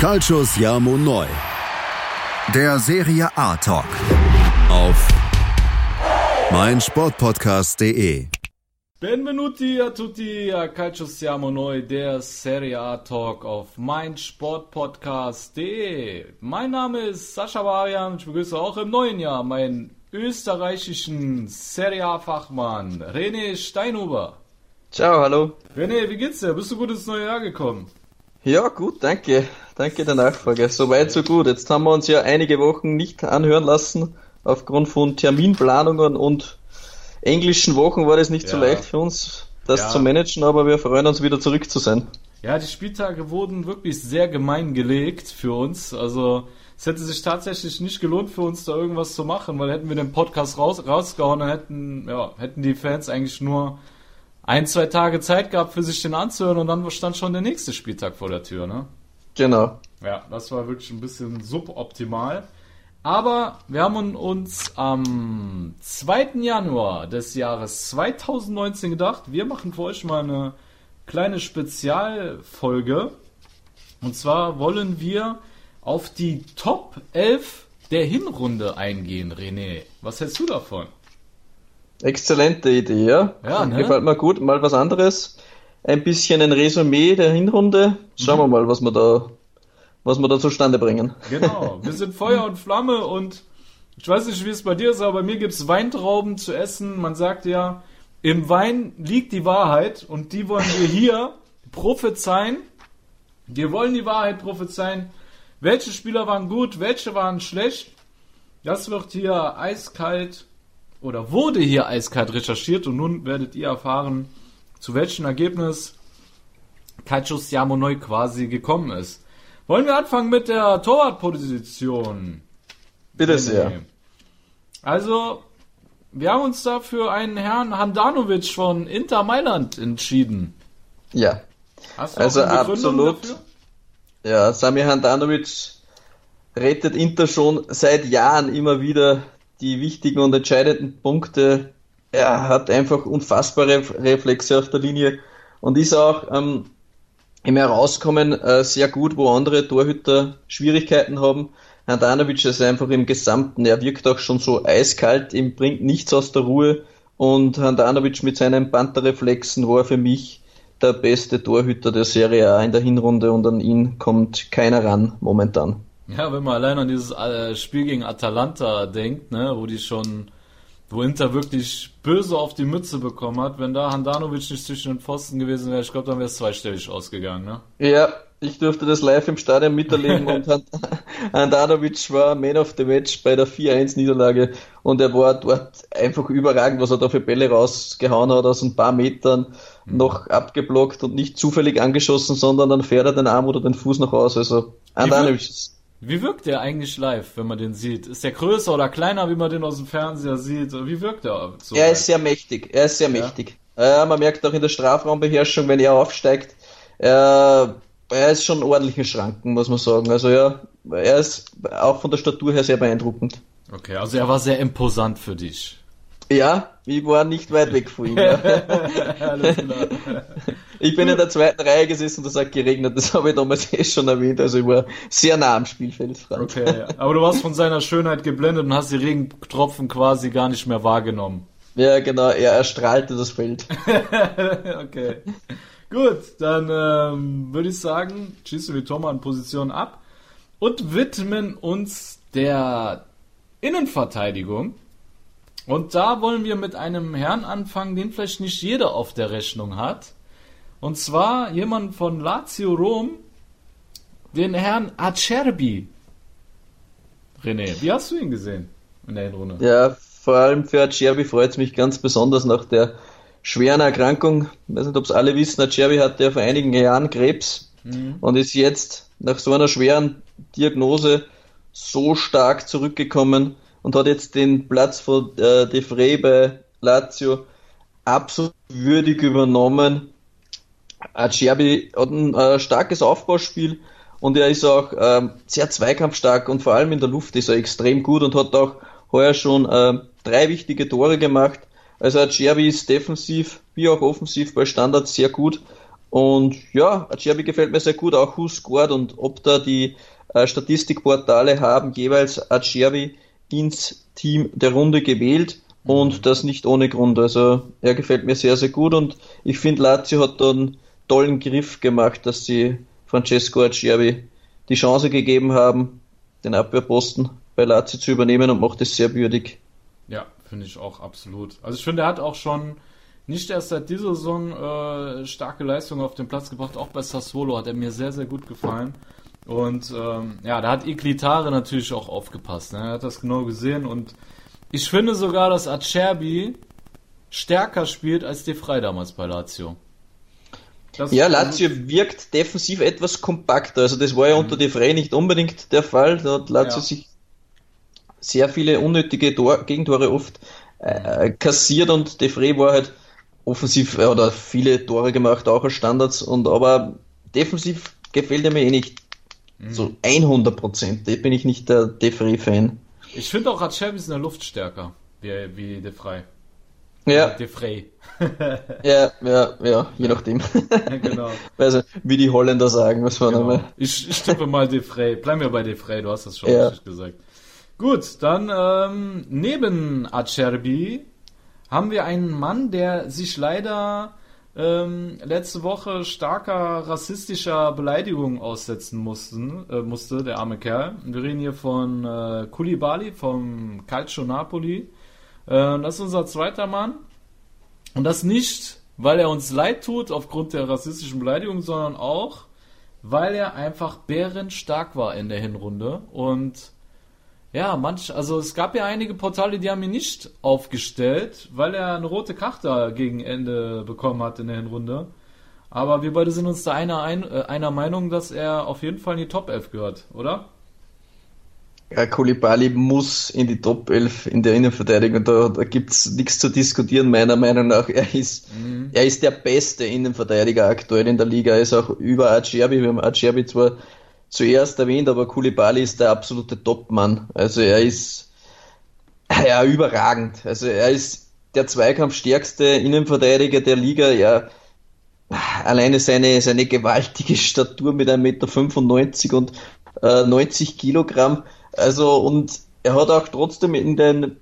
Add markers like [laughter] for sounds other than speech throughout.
Calcius Jamo Neu. Der Serie A Talk. Auf meinsportpodcast.de. Benvenuti a tutti a Calcio Siamo Noi, der Serie A Talk auf meinsportpodcast.de. Mein Name ist Sascha Varian ich begrüße auch im neuen Jahr meinen österreichischen Serie A Fachmann René Steinhuber. Ciao, hallo. René, wie geht's dir? Bist du gut ins neue Jahr gekommen? Ja, gut, danke. Danke der Nachfrage. Soweit, so gut. Jetzt haben wir uns ja einige Wochen nicht anhören lassen. Aufgrund von Terminplanungen und englischen Wochen war das nicht ja. so leicht für uns, das ja. zu managen, aber wir freuen uns wieder zurück zu sein. Ja, die Spieltage wurden wirklich sehr gemein gelegt für uns. Also es hätte sich tatsächlich nicht gelohnt für uns da irgendwas zu machen, weil hätten wir den Podcast raus, rausgehauen, dann hätten, ja, hätten die Fans eigentlich nur ein, zwei Tage Zeit gehabt, für sich den anzuhören und dann stand schon der nächste Spieltag vor der Tür, ne? Genau. Ja, das war wirklich ein bisschen suboptimal. Aber wir haben uns am 2. Januar des Jahres 2019 gedacht, wir machen für euch mal eine kleine Spezialfolge. Und zwar wollen wir auf die Top 11 der Hinrunde eingehen, René. Was hältst du davon? Exzellente Idee, ja. ja ne? Gefällt mir gut. Mal was anderes. Ein bisschen ein Resümee der Hinrunde. Schauen mhm. wir mal, was wir da, was wir da zustande bringen. Genau. [laughs] Wir sind Feuer und Flamme und ich weiß nicht, wie es bei dir ist, aber bei mir gibt es Weintrauben zu essen. Man sagt ja, im Wein liegt die Wahrheit und die wollen wir hier [laughs] prophezeien. Wir wollen die Wahrheit prophezeien. Welche Spieler waren gut, welche waren schlecht? Das wird hier eiskalt oder wurde hier eiskalt recherchiert und nun werdet ihr erfahren, zu welchem Ergebnis Kaichus Yamonoi quasi gekommen ist. Wollen wir anfangen mit der Torwartposition? Bitte sehr. Also, wir haben uns da für einen Herrn Handanovic von Inter Mailand entschieden. Ja. also absolut. Dafür? Ja, Sami Handanovic rettet Inter schon seit Jahren immer wieder die wichtigen und entscheidenden Punkte. Er hat einfach unfassbare Reflexe auf der Linie und ist auch ähm, im Herauskommen äh, sehr gut, wo andere Torhüter Schwierigkeiten haben. Handanovic ist einfach im Gesamten, er wirkt auch schon so eiskalt, ihm bringt nichts aus der Ruhe und Handanovic mit seinen Pantherreflexen war für mich der beste Torhüter der Serie A in der Hinrunde und an ihn kommt keiner ran momentan. Ja, wenn man allein an dieses äh, Spiel gegen Atalanta denkt, ne, wo die schon, wo Inter wirklich böse auf die Mütze bekommen hat, wenn da Handanovic nicht zwischen den Pfosten gewesen wäre, ich glaube, dann wäre es zweistellig ausgegangen, ne? Ja, ich durfte das live im Stadion miterleben und [laughs] Handanovic war Man of the Match bei der 4-1-Niederlage und er war dort einfach überragend, was er da für Bälle rausgehauen hat, aus ein paar Metern mhm. noch abgeblockt und nicht zufällig angeschossen, sondern dann fährt er den Arm oder den Fuß noch aus. Also Handanovic ist wie wirkt der eigentlich live, wenn man den sieht? Ist der größer oder kleiner, wie man den aus dem Fernseher sieht? Wie wirkt er? So er ist sehr mächtig. Er ist sehr ja. mächtig. Äh, man merkt auch in der Strafraumbeherrschung, wenn er aufsteigt, äh, er ist schon ordentlichen Schranken, muss man sagen. Also ja, er ist auch von der Statur her sehr beeindruckend. Okay, also er war sehr imposant für dich. Ja, ich war nicht weit weg von ihm. Alles klar. Ich bin in der zweiten Reihe gesessen und es hat geregnet, das habe ich damals eh schon erwähnt, also ich war sehr nah am Spielfeld. Okay, aber du warst von seiner Schönheit geblendet und hast die Regentropfen quasi gar nicht mehr wahrgenommen. Ja, genau, er erstrahlte das Feld. [laughs] okay. Gut, dann ähm, würde ich sagen, schießen wir Thomas in Position ab und widmen uns der Innenverteidigung. Und da wollen wir mit einem Herrn anfangen, den vielleicht nicht jeder auf der Rechnung hat. Und zwar jemand von Lazio Rom, den Herrn Acerbi. René, wie hast du ihn gesehen in der Hinrunde? Ja, vor allem für Acerbi freut es mich ganz besonders nach der schweren Erkrankung. Ich weiß nicht, ob es alle wissen, Acerbi hatte ja vor einigen Jahren Krebs mhm. und ist jetzt nach so einer schweren Diagnose so stark zurückgekommen und hat jetzt den Platz von äh, De Frey bei Lazio absolut würdig übernommen Acerbi hat ein äh, starkes Aufbauspiel und er ist auch äh, sehr zweikampfstark und vor allem in der Luft ist er extrem gut und hat auch heuer schon äh, drei wichtige Tore gemacht. Also Acerbi ist defensiv wie auch offensiv bei Standards sehr gut Und ja, Acerbi gefällt mir sehr gut, auch Who scored und ob da die äh, Statistikportale haben jeweils Acerbi ins Team der Runde gewählt und mhm. das nicht ohne Grund. Also er gefällt mir sehr, sehr gut und ich finde Lazio hat da einen tollen Griff gemacht, dass sie Francesco Acerbi die Chance gegeben haben, den Abwehrposten bei Lazio zu übernehmen und macht es sehr würdig. Ja, finde ich auch absolut. Also ich finde, er hat auch schon nicht erst seit dieser Saison äh, starke Leistungen auf den Platz gebracht, auch bei Sassuolo hat er mir sehr, sehr gut gefallen. Und ähm, ja, da hat Iglitare natürlich auch aufgepasst. Ne? Er hat das genau gesehen und ich finde sogar, dass Acerbi stärker spielt als De Frey damals bei Lazio. Das ja, Lazio wirkt defensiv etwas kompakter. Also das war ja mhm. unter De Frey nicht unbedingt der Fall. Da hat Lazio ja. sich sehr viele unnötige Tor Gegentore oft äh, kassiert und De Frey war halt offensiv äh, oder viele Tore gemacht, auch als Standards. Und aber defensiv gefällt er mir eh nicht mhm. so 100 Prozent. Da bin ich nicht der De Frey-Fan. Ich finde auch Acerbi in der Luft stärker, wie, wie De Frey. Ja. De Frey. [laughs] ja, ja, ja, je nachdem. [laughs] genau. Also, wie die Holländer sagen, was man genau. Ich, ich tippe mal De Frey. Bleib mir bei De Frey, du hast das schon ja. richtig gesagt. Gut, dann ähm, neben Acerbi haben wir einen Mann, der sich leider ähm, letzte Woche starker rassistischer Beleidigung aussetzen mussten, äh, musste, der arme Kerl. Wir reden hier von äh, Koulibaly vom Calcio Napoli. Äh, das ist unser zweiter Mann. Und das nicht, weil er uns leid tut aufgrund der rassistischen Beleidigung, sondern auch, weil er einfach bärenstark war in der Hinrunde und ja, manch, also es gab ja einige Portale, die haben ihn nicht aufgestellt, weil er eine rote Karte gegen Ende bekommen hat in der Hinrunde. Aber wir beide sind uns da einer, ein, äh, einer Meinung, dass er auf jeden Fall in die Top 11 gehört, oder? Ja, Koulibaly muss in die Top 11 in der Innenverteidigung. Da, da gibt es nichts zu diskutieren, meiner Meinung nach. Er ist, mhm. er ist der beste Innenverteidiger aktuell in der Liga. Er ist auch über Acerbi. Wir haben Acerbi zwar zuerst erwähnt, aber Koulibaly ist der absolute Topmann. Also er ist ja überragend. Also er ist der zweikampfstärkste Innenverteidiger der Liga. Ja, alleine seine, seine gewaltige Statur mit 1,95 Meter und äh, 90 Kilogramm. Also und er hat auch trotzdem in den,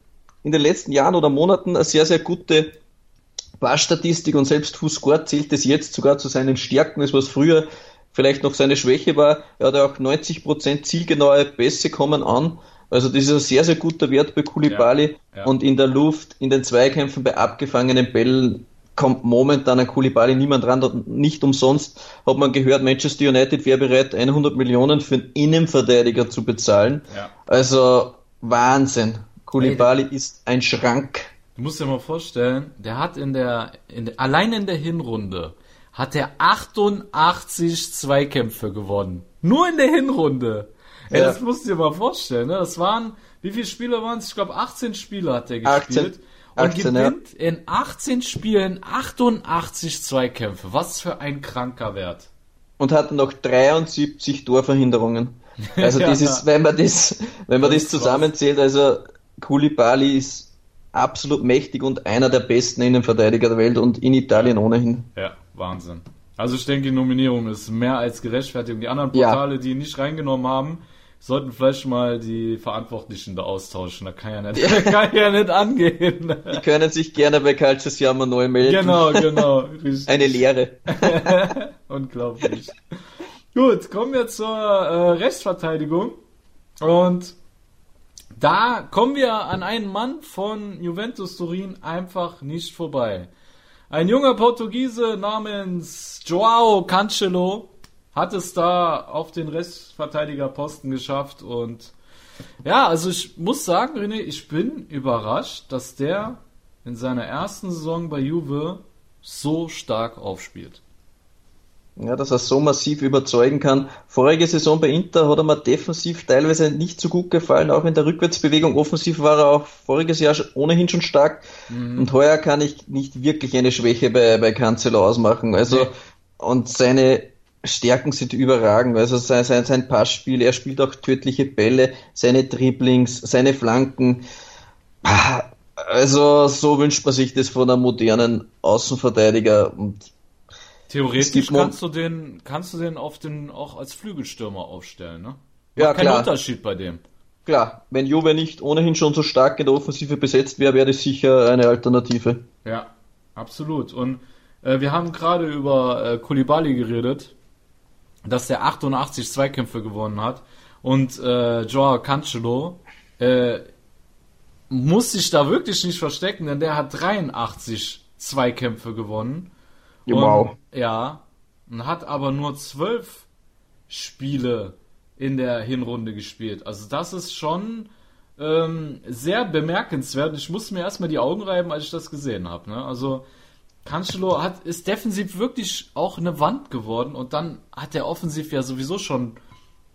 in den letzten Jahren oder Monaten eine sehr, sehr gute Passstatistik und selbst Fußscore zählt es jetzt sogar zu seinen Stärken, das was früher vielleicht noch seine Schwäche war. Er hat ja auch 90% zielgenaue Pässe kommen an. Also das ist ein sehr, sehr guter Wert bei Kulibali. Ja, ja. Und in der Luft, in den Zweikämpfen bei abgefangenen Bällen kommt momentan an Kulibali niemand ran. Nicht umsonst hat man gehört, Manchester United wäre bereit, 100 Millionen für einen Innenverteidiger zu bezahlen. Ja. Also Wahnsinn. Kulibali hey, ist ein Schrank. Du musst dir mal vorstellen, der hat in der, in der allein in der Hinrunde hat er 88 Zweikämpfe gewonnen. Nur in der Hinrunde. Ey, ja. das musst du dir mal vorstellen. Ne? Das waren, wie viele Spiele waren es? Ich glaube, 18 Spiele hat er gespielt. 18, und 18, gewinnt ja. in 18 Spielen 88 Zweikämpfe. Was für ein kranker Wert. Und hat noch 73 Torverhinderungen. [laughs] Also das ja. ist, wenn man das, wenn man das, das zusammenzählt, also Koulibaly ist absolut mächtig und einer der besten Innenverteidiger der Welt und in Italien ohnehin. Ja. Wahnsinn. Also ich denke, die Nominierung ist mehr als gerechtfertigt. Die anderen Portale, ja. die ihn nicht reingenommen haben, sollten vielleicht mal die Verantwortlichen da austauschen. Da kann ja nicht, ja. [laughs] [laughs] kann ja nicht angehen. Die können sich gerne bei Calcius Jammer neu melden. Genau, genau. [laughs] Richtig. Eine Lehre. Unglaublich. Gut, kommen wir zur äh, Rechtsverteidigung. Und da kommen wir an einen Mann von Juventus Turin einfach nicht vorbei. Ein junger Portugiese namens Joao Cancelo hat es da auf den Restverteidigerposten geschafft und ja, also ich muss sagen, René, ich bin überrascht, dass der in seiner ersten Saison bei Juve so stark aufspielt. Ja, dass er so massiv überzeugen kann. Vorige Saison bei Inter hat er mir defensiv teilweise nicht so gut gefallen, auch in der Rückwärtsbewegung. Offensiv war er auch voriges Jahr ohnehin schon stark. Mhm. Und heuer kann ich nicht wirklich eine Schwäche bei, bei Cancelo ausmachen. Also, nee. und seine Stärken sind überragend. Also sein, sein, sein Passspiel, er spielt auch tödliche Bälle, seine Dribblings, seine Flanken. Also, so wünscht man sich das von einem modernen Außenverteidiger und Theoretisch kannst du den, kannst du den auf den auch als Flügelstürmer aufstellen, ne? Macht ja, keinen klar. Unterschied bei dem. Klar, wenn Juve nicht ohnehin schon so stark in der Offensive besetzt wäre, wäre das sicher eine Alternative. Ja, absolut. Und äh, wir haben gerade über äh, Kulibali geredet, dass der 88 Zweikämpfe gewonnen hat. Und äh, Joao Cancelo äh, muss sich da wirklich nicht verstecken, denn der hat 83 Zweikämpfe gewonnen. Wow. Und, ja, und hat aber nur zwölf Spiele in der Hinrunde gespielt. Also das ist schon ähm, sehr bemerkenswert. Ich musste mir erstmal die Augen reiben, als ich das gesehen habe. Ne? Also Cancelo hat, ist defensiv wirklich auch eine Wand geworden und dann hat er offensiv ja sowieso schon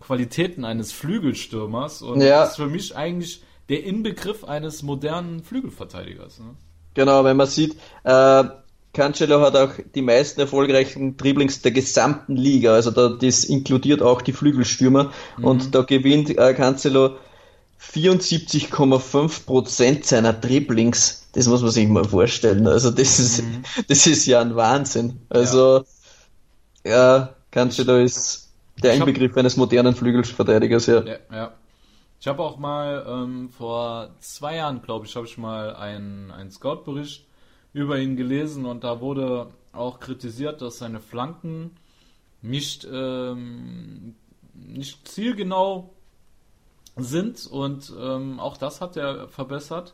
Qualitäten eines Flügelstürmers und ja. ist für mich eigentlich der Inbegriff eines modernen Flügelverteidigers. Ne? Genau, wenn man sieht, äh, Cancelo hat auch die meisten erfolgreichen Dribblings der gesamten Liga, also da, das inkludiert auch die Flügelstürmer mhm. und da gewinnt äh, Cancelo 74,5% seiner Dribblings. Das muss man sich mal vorstellen. Also das ist, mhm. das ist ja ein Wahnsinn. Also ja, ja Cancelo ist der Inbegriff eines modernen Flügelverteidigers, ja. ja, ja. Ich habe auch mal ähm, vor zwei Jahren, glaube ich, habe ich mal einen, einen Scout-Bericht über ihn gelesen und da wurde auch kritisiert, dass seine Flanken nicht, ähm, nicht zielgenau sind und ähm, auch das hat er verbessert.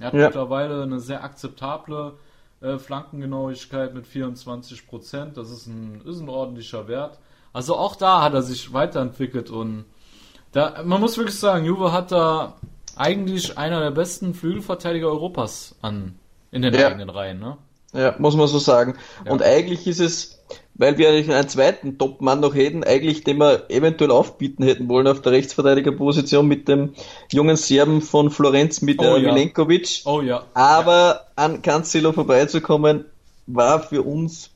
Er hat ja. mittlerweile eine sehr akzeptable äh, Flankengenauigkeit mit 24 Prozent. Das ist ein, ist ein ordentlicher Wert. Also auch da hat er sich weiterentwickelt und da, man muss wirklich sagen, Juve hat da eigentlich einer der besten Flügelverteidiger Europas an in den ja. eigenen Reihen, ne? Ja, muss man so sagen. Ja. Und eigentlich ist es, weil wir einen zweiten Top-Mann noch hätten, eigentlich den wir eventuell aufbieten hätten wollen auf der Rechtsverteidigerposition mit dem jungen Serben von Florenz mit oh, ja. Milenkovic. Oh ja. Aber ja. an Cancelo vorbeizukommen, war für uns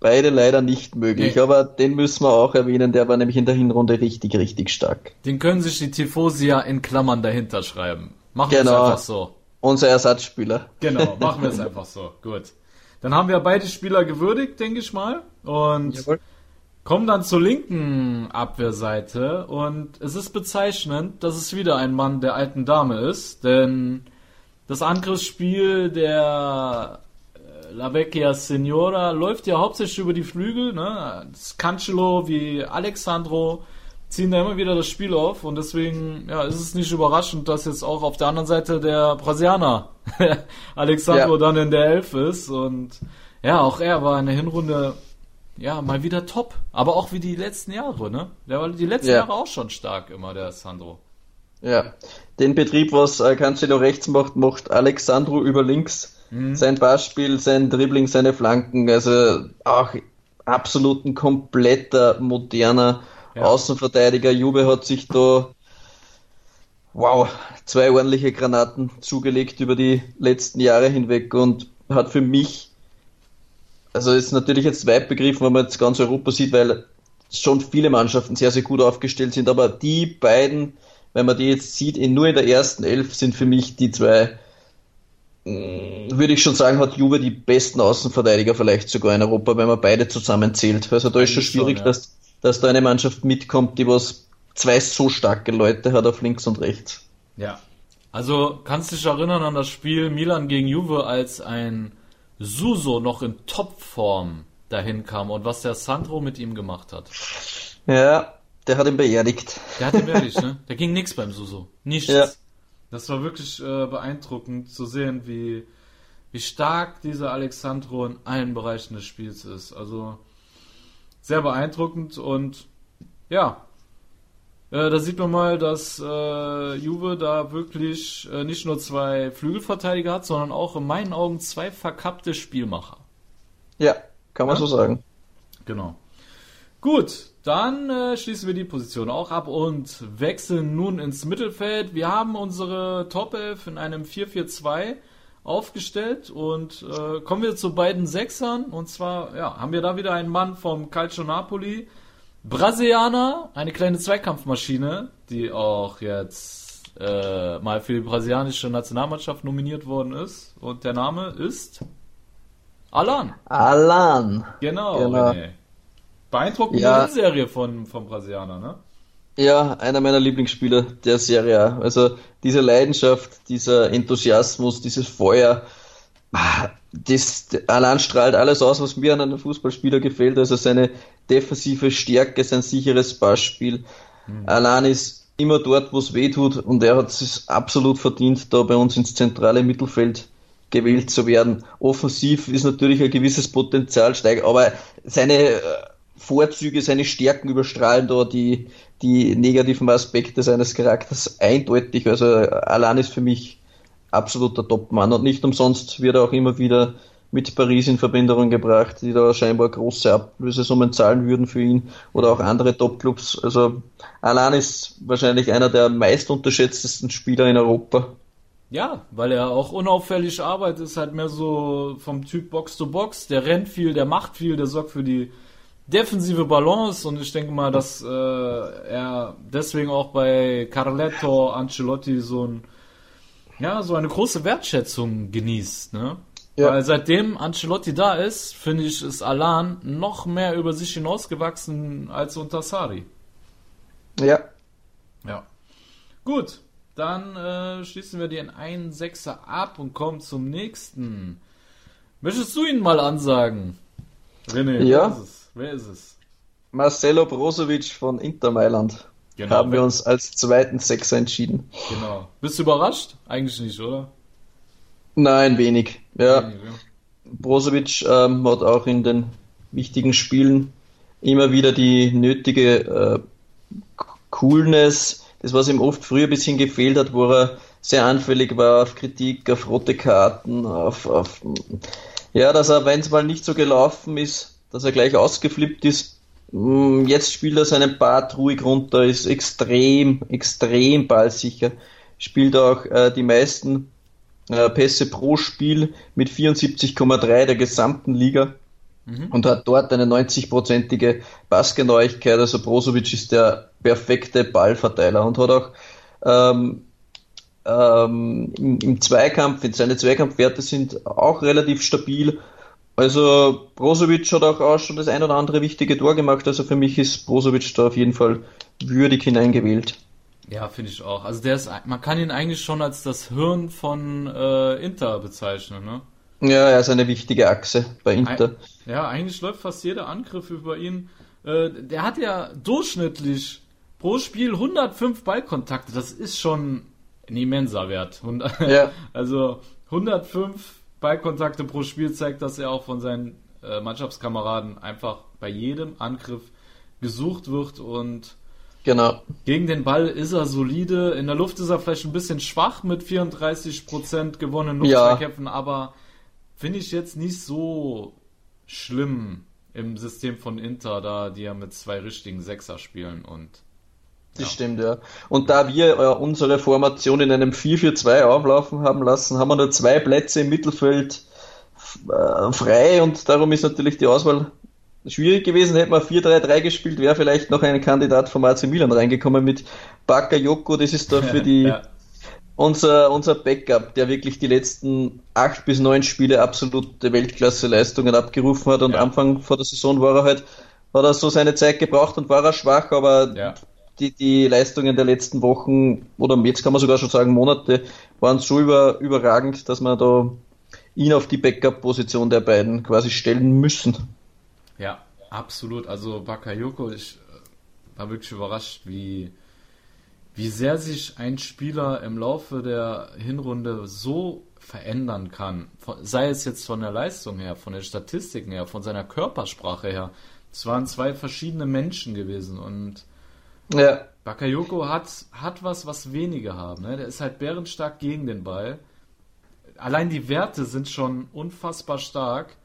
beide leider nicht möglich. Nee. Aber den müssen wir auch erwähnen, der war nämlich in der Hinrunde richtig, richtig stark. Den können sich die Tifosi ja in Klammern dahinter schreiben. Machen wir genau. es einfach so. Unser Ersatzspieler. Genau, [laughs] machen wir es einfach so. Gut. Dann haben wir beide Spieler gewürdigt, denke ich mal. Und Jawohl. kommen dann zur linken Abwehrseite. Und es ist bezeichnend, dass es wieder ein Mann der alten Dame ist. Denn das Angriffsspiel der äh, La Vecchia Signora läuft ja hauptsächlich über die Flügel. Ne? Das Cancelo wie Alexandro ziehen da immer wieder das Spiel auf und deswegen ja, ist es nicht überraschend, dass jetzt auch auf der anderen Seite der Brasilianer [laughs] Alexandro ja. dann in der Elf ist und ja, auch er war in der Hinrunde ja mal wieder top, aber auch wie die letzten Jahre, ne? Der war die letzten ja. Jahre auch schon stark immer der Sandro. Ja, den Betrieb, was äh, Cancelo rechts macht, macht Alexandro über links. Mhm. Sein Passspiel, sein Dribbling, seine Flanken, also auch absolut ein kompletter moderner ja. Außenverteidiger Jube hat sich da wow, zwei ordentliche Granaten zugelegt über die letzten Jahre hinweg und hat für mich, also ist natürlich jetzt weit begriffen, wenn man jetzt ganz Europa sieht, weil schon viele Mannschaften sehr, sehr gut aufgestellt sind, aber die beiden, wenn man die jetzt sieht, in, nur in der ersten Elf sind für mich die zwei, mm, würde ich schon sagen, hat Juve die besten Außenverteidiger vielleicht sogar in Europa, wenn man beide zusammenzählt. Also da ist schon schwierig, schon, ja. dass dass da eine Mannschaft mitkommt, die was zwei so starke Leute hat auf links und rechts. Ja. Also kannst du dich erinnern an das Spiel Milan gegen Juve, als ein Suso noch in Topform dahin kam und was der Sandro mit ihm gemacht hat. Ja, der hat ihn beerdigt. Der hat ihn beerdigt, ne? Da ging nichts beim Suso. Nichts. Ja. Das war wirklich äh, beeindruckend zu sehen, wie, wie stark dieser Alexandro in allen Bereichen des Spiels ist. Also sehr beeindruckend und ja, äh, da sieht man mal, dass äh, Juve da wirklich äh, nicht nur zwei Flügelverteidiger hat, sondern auch in meinen Augen zwei verkappte Spielmacher. Ja, kann man ja? so sagen. Genau. Gut, dann äh, schließen wir die Position auch ab und wechseln nun ins Mittelfeld. Wir haben unsere Top 11 in einem 4-4-2 aufgestellt und äh, kommen wir zu beiden Sechsern und zwar ja, haben wir da wieder einen Mann vom Calcio Napoli, Brasilianer, eine kleine Zweikampfmaschine, die auch jetzt äh, mal für die brasilianische Nationalmannschaft nominiert worden ist und der Name ist Alan. Alan. Genau, genau. René. Beeindruckende ja. Serie von, vom Brasilianer, ne? Ja, einer meiner Lieblingsspieler der Serie. Also diese Leidenschaft, dieser Enthusiasmus, dieses Feuer, ah, das Alan strahlt alles aus, was mir an einem Fußballspieler gefällt. Also seine defensive Stärke, sein sicheres Passspiel. Mhm. Alan ist immer dort, wo es weh tut und er hat es absolut verdient, da bei uns ins zentrale Mittelfeld gewählt zu werden. Offensiv ist natürlich ein gewisses Potenzial steigt, aber seine äh, Vorzüge, seine Stärken überstrahlen da die, die negativen Aspekte seines Charakters eindeutig. Also Alan ist für mich absoluter Topmann und nicht umsonst wird er auch immer wieder mit Paris in Verbindung gebracht, die da scheinbar große Ablösesummen zahlen würden für ihn oder auch andere Topclubs. Also Alan ist wahrscheinlich einer der meist unterschätztesten Spieler in Europa. Ja, weil er auch unauffällig arbeitet, ist halt mehr so vom Typ Box to Box. Der rennt viel, der macht viel, der sorgt für die defensive Balance und ich denke mal, dass äh, er deswegen auch bei Carletto Ancelotti so ein ja, so eine große Wertschätzung genießt, ne? Ja. Weil seitdem Ancelotti da ist, finde ich, ist Alan noch mehr über sich hinausgewachsen als unter Sari. Ja. Ja. Gut, dann äh, schließen wir den 1-6er ab und kommen zum nächsten. Möchtest du ihn mal ansagen? René, ja. wer ist es? Wer ist es? Marcelo Brozovic von Inter Mailand. Genau. Haben wir uns als zweiten Sechser entschieden. Genau. Bist du überrascht? Eigentlich nicht, oder? Nein, wenig. Ja. Wenig, ja. Brozovic ähm, hat auch in den wichtigen Spielen immer wieder die nötige äh, Coolness, das was ihm oft früher ein bisschen gefehlt hat, wo er sehr anfällig war auf Kritik, auf rote Karten, auf, auf ja, dass er, wenn es mal nicht so gelaufen ist, dass er gleich ausgeflippt ist, Mm, jetzt spielt er seinen Part ruhig runter, ist extrem, extrem ballsicher. Spielt auch äh, die meisten äh, Pässe pro Spiel mit 74,3 der gesamten Liga mhm. und hat dort eine 90-prozentige Passgenauigkeit. Also Brozovic ist der perfekte Ballverteiler und hat auch ähm, ähm, im, im Zweikampf, seine Zweikampfwerte sind auch relativ stabil also Brozovic hat auch, auch schon das ein oder andere wichtige Tor gemacht, also für mich ist Brozovic da auf jeden Fall würdig hineingewählt. Ja, finde ich auch. Also der ist, man kann ihn eigentlich schon als das Hirn von äh, Inter bezeichnen, ne? Ja, er ist eine wichtige Achse bei Inter. Ein, ja, eigentlich läuft fast jeder Angriff über ihn. Äh, der hat ja durchschnittlich pro Spiel 105 Ballkontakte. Das ist schon ein immenser Wert. Ja. [laughs] Also 105 Ballkontakte pro Spiel zeigt, dass er auch von seinen äh, Mannschaftskameraden einfach bei jedem Angriff gesucht wird und genau. gegen den Ball ist er solide. In der Luft ist er vielleicht ein bisschen schwach mit 34% gewonnenen Luftzweikämpfen, ja. aber finde ich jetzt nicht so schlimm im System von Inter, da die ja mit zwei richtigen Sechser spielen und das ja. stimmt, ja. Und da wir äh, unsere Formation in einem 4-4-2 auflaufen haben lassen, haben wir nur zwei Plätze im Mittelfeld äh, frei und darum ist natürlich die Auswahl schwierig gewesen. Hätten wir 4-3-3 gespielt, wäre vielleicht noch ein Kandidat vom AC Milan reingekommen mit Bakayoko. Das ist da für [laughs] die ja. unser, unser Backup, der wirklich die letzten acht bis neun Spiele absolute Weltklasse-Leistungen abgerufen hat und ja. Anfang vor der Saison war er halt, hat er so seine Zeit gebraucht und war er schwach, aber die, die Leistungen der letzten Wochen oder jetzt kann man sogar schon sagen Monate waren so über, überragend, dass man da ihn auf die Backup-Position der beiden quasi stellen müssen. Ja, absolut. Also Bakayoko, ich äh, war wirklich überrascht, wie, wie sehr sich ein Spieler im Laufe der Hinrunde so verändern kann. Sei es jetzt von der Leistung her, von den Statistiken her, von seiner Körpersprache her. Es waren zwei verschiedene Menschen gewesen und ja. Bakayoko hat, hat was, was wenige haben. Ne? Der ist halt bärenstark gegen den Ball. Allein die Werte sind schon unfassbar stark.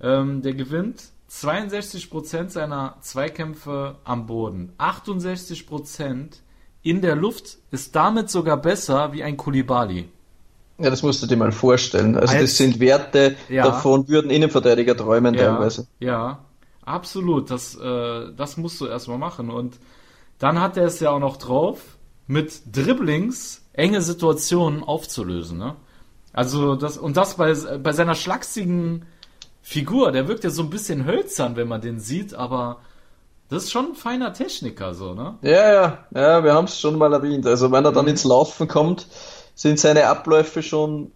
Ähm, der gewinnt 62% seiner Zweikämpfe am Boden. 68% in der Luft ist damit sogar besser wie ein Kulibali. Ja, das musst du dir mal vorstellen. Also Als, das sind Werte, ja, davon würden Innenverteidiger träumen ja, teilweise. Ja, absolut. Das, äh, das musst du erstmal machen. Und dann hat er es ja auch noch drauf, mit Dribblings enge Situationen aufzulösen. Ne? Also das und das bei, bei seiner schlachsigen Figur, der wirkt ja so ein bisschen hölzern, wenn man den sieht, aber das ist schon ein feiner Techniker, so, ne? Ja, ja, ja, wir haben es schon mal erwähnt. Also wenn er dann mhm. ins Laufen kommt, sind seine Abläufe schon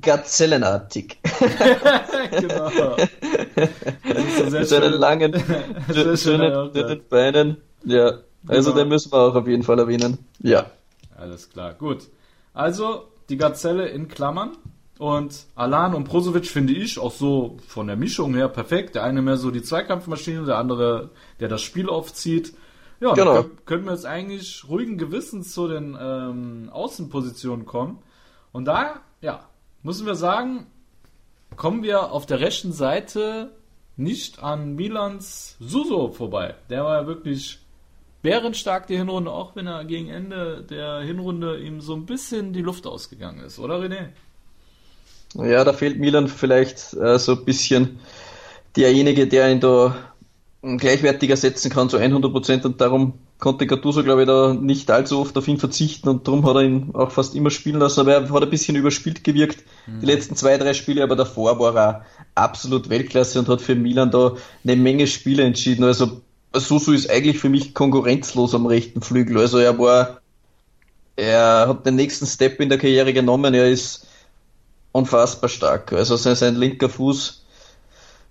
gazellenartig. [laughs] genau. [laughs] Mit seinen langen, [laughs] schönen, dünnen Beinen. Ja, also genau. den müssen wir auch auf jeden Fall erwähnen. Ja. Alles klar, gut. Also die Gazelle in Klammern. Und Alan und Prosovic finde ich auch so von der Mischung her perfekt. Der eine mehr so die Zweikampfmaschine, der andere, der das Spiel aufzieht. Ja, genau. dann können wir jetzt eigentlich ruhigen Gewissens zu den ähm, Außenpositionen kommen. Und da, ja, müssen wir sagen, kommen wir auf der rechten Seite nicht an Milans Suso vorbei. Der war ja wirklich bärenstark die Hinrunde, auch wenn er gegen Ende der Hinrunde ihm so ein bisschen die Luft ausgegangen ist, oder René? Ja, da fehlt Milan vielleicht äh, so ein bisschen derjenige, der ihn da gleichwertiger setzen kann, so 100 Prozent. Und darum konnte Gattuso, glaube ich, da nicht allzu oft auf ihn verzichten und darum hat er ihn auch fast immer spielen lassen. Aber er hat ein bisschen überspielt gewirkt, mhm. die letzten zwei, drei Spiele, aber davor war er absolut Weltklasse und hat für Milan da eine Menge Spiele entschieden. Also Susu ist eigentlich für mich konkurrenzlos am rechten Flügel. Also er war, er hat den nächsten Step in der Karriere genommen. Er ist unfassbar stark. Also sein, sein linker Fuß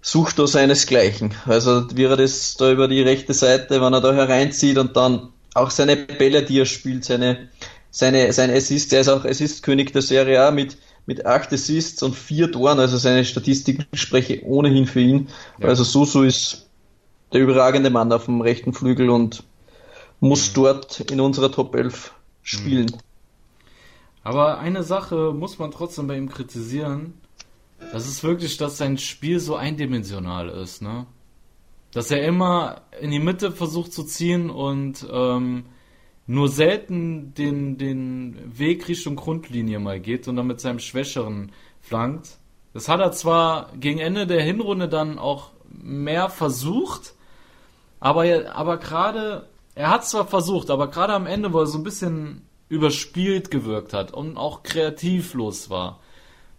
sucht da seinesgleichen. Also wie er das da über die rechte Seite, wenn er da hereinzieht und dann auch seine Bälle, die er spielt, seine, seine, seine Assists, er ist auch Assist-König der Serie A mit, mit acht Assists und vier Toren, also seine Statistiken spreche ohnehin für ihn. Ja. Also Susu ist der überragende Mann auf dem rechten Flügel und muss mhm. dort in unserer Top 11 spielen. Mhm. Aber eine Sache muss man trotzdem bei ihm kritisieren. Das ist wirklich, dass sein Spiel so eindimensional ist, ne? Dass er immer in die Mitte versucht zu ziehen und ähm, nur selten den, den Weg Richtung Grundlinie mal geht und dann mit seinem Schwächeren flankt. Das hat er zwar gegen Ende der Hinrunde dann auch mehr versucht, aber, aber gerade, er hat zwar versucht, aber gerade am Ende, wo er so ein bisschen überspielt gewirkt hat und auch kreativlos war,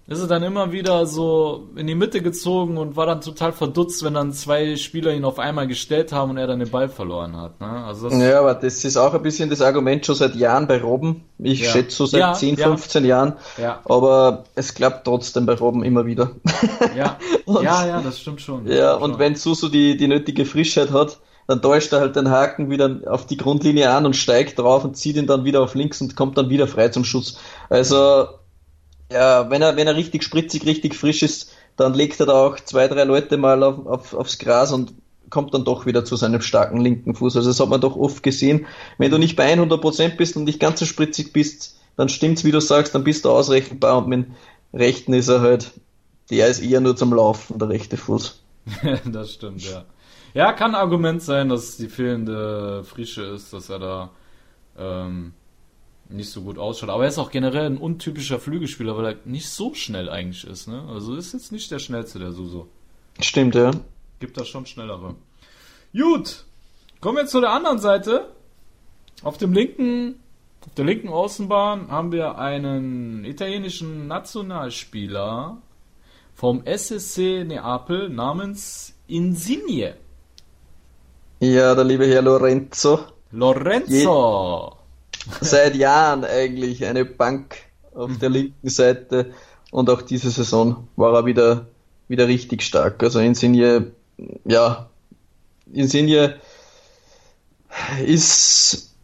ist er dann immer wieder so in die Mitte gezogen und war dann total verdutzt, wenn dann zwei Spieler ihn auf einmal gestellt haben und er dann den Ball verloren hat. Ne? Also ja, aber das ist auch ein bisschen das Argument schon seit Jahren bei Robben. Ich ja. schätze so seit ja, 10, 15 ja. Jahren. Ja. Aber es klappt trotzdem bei Robben immer wieder. Ja, [laughs] und, ja, ja, das stimmt schon. Das ja, stimmt und schon. wenn Susu die, die nötige Frischheit hat, dann täuscht er halt den Haken wieder auf die Grundlinie an und steigt drauf und zieht ihn dann wieder auf links und kommt dann wieder frei zum Schuss. Also, ja, wenn er, wenn er richtig spritzig, richtig frisch ist, dann legt er da auch zwei, drei Leute mal auf, auf, aufs Gras und kommt dann doch wieder zu seinem starken linken Fuß. Also das hat man doch oft gesehen. Wenn du nicht bei 100% bist und nicht ganz so spritzig bist, dann stimmt's, wie du sagst, dann bist du ausrechenbar und mit dem rechten ist er halt, der ist eher nur zum Laufen, der rechte Fuß. [laughs] das stimmt, ja. Ja, kann ein Argument sein, dass die fehlende Frische ist, dass er da ähm, nicht so gut ausschaut. Aber er ist auch generell ein untypischer Flügelspieler, weil er nicht so schnell eigentlich ist. Ne? Also ist jetzt nicht der schnellste, der Suso. Stimmt, ja. Gibt da schon schnellere. Gut, kommen wir zu der anderen Seite. Auf dem linken, auf der linken Außenbahn haben wir einen italienischen Nationalspieler vom SSC Neapel namens Insigne. Ja, der liebe Herr Lorenzo. Lorenzo! Je seit Jahren eigentlich eine Bank auf der linken Seite und auch diese Saison war er wieder, wieder richtig stark. Also Insigne, ja, Insigne ist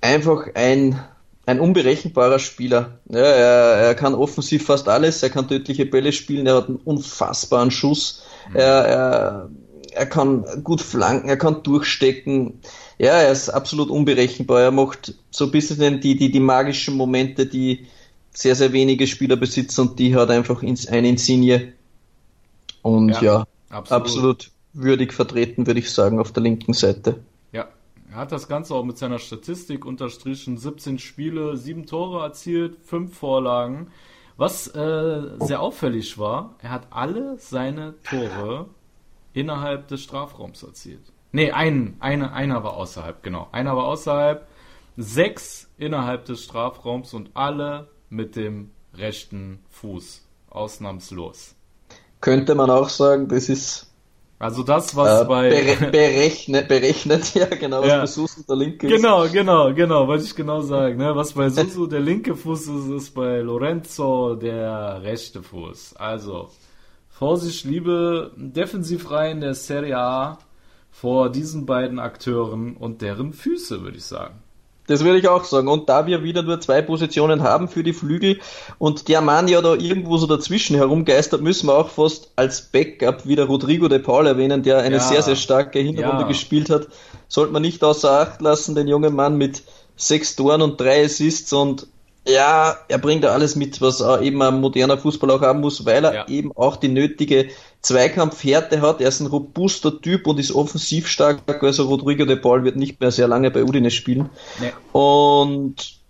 einfach ein, ein unberechenbarer Spieler. Ja, er, er kann offensiv fast alles, er kann tödliche Bälle spielen, er hat einen unfassbaren Schuss. Mhm. Er, er er kann gut flanken, er kann durchstecken. Ja, er ist absolut unberechenbar. Er macht so ein bisschen die, die, die magischen Momente, die sehr, sehr wenige Spieler besitzen und die hat einfach ein Insigne. Und ja, ja absolut. absolut würdig vertreten, würde ich sagen, auf der linken Seite. Ja, er hat das Ganze auch mit seiner Statistik unterstrichen. 17 Spiele, 7 Tore erzielt, 5 Vorlagen. Was äh, sehr auffällig war, er hat alle seine Tore innerhalb des Strafraums erzielt. Nee, ein, eine, einer war außerhalb, genau. Einer war außerhalb, sechs innerhalb des Strafraums und alle mit dem rechten Fuß. Ausnahmslos. könnte man auch sagen, das ist also das, was äh, bei... Bere berechnet, berechnet, [laughs] ja genau, was ja. bei Susu der linke ist. Genau, genau, genau, wollte ich genau sagen. Ne? Was bei Susu der linke Fuß ist, ist bei Lorenzo der rechte Fuß. Also, Vorsicht, liebe Defensivreihen der Serie A vor diesen beiden Akteuren und deren Füße, würde ich sagen. Das würde ich auch sagen. Und da wir wieder nur zwei Positionen haben für die Flügel und der Mann ja da irgendwo so dazwischen herumgeistert, müssen wir auch fast als Backup wieder Rodrigo de Paul erwähnen, der eine ja. sehr, sehr starke Hinrunde ja. gespielt hat. Sollte man nicht außer Acht lassen, den jungen Mann mit sechs Toren und drei Assists und ja, er bringt da alles mit, was eben ein moderner Fußball auch haben muss, weil er ja. eben auch die nötige Zweikampfhärte hat. Er ist ein robuster Typ und ist offensiv stark. Also Rodrigo de Paul wird nicht mehr sehr lange bei Udine spielen. Nee. Und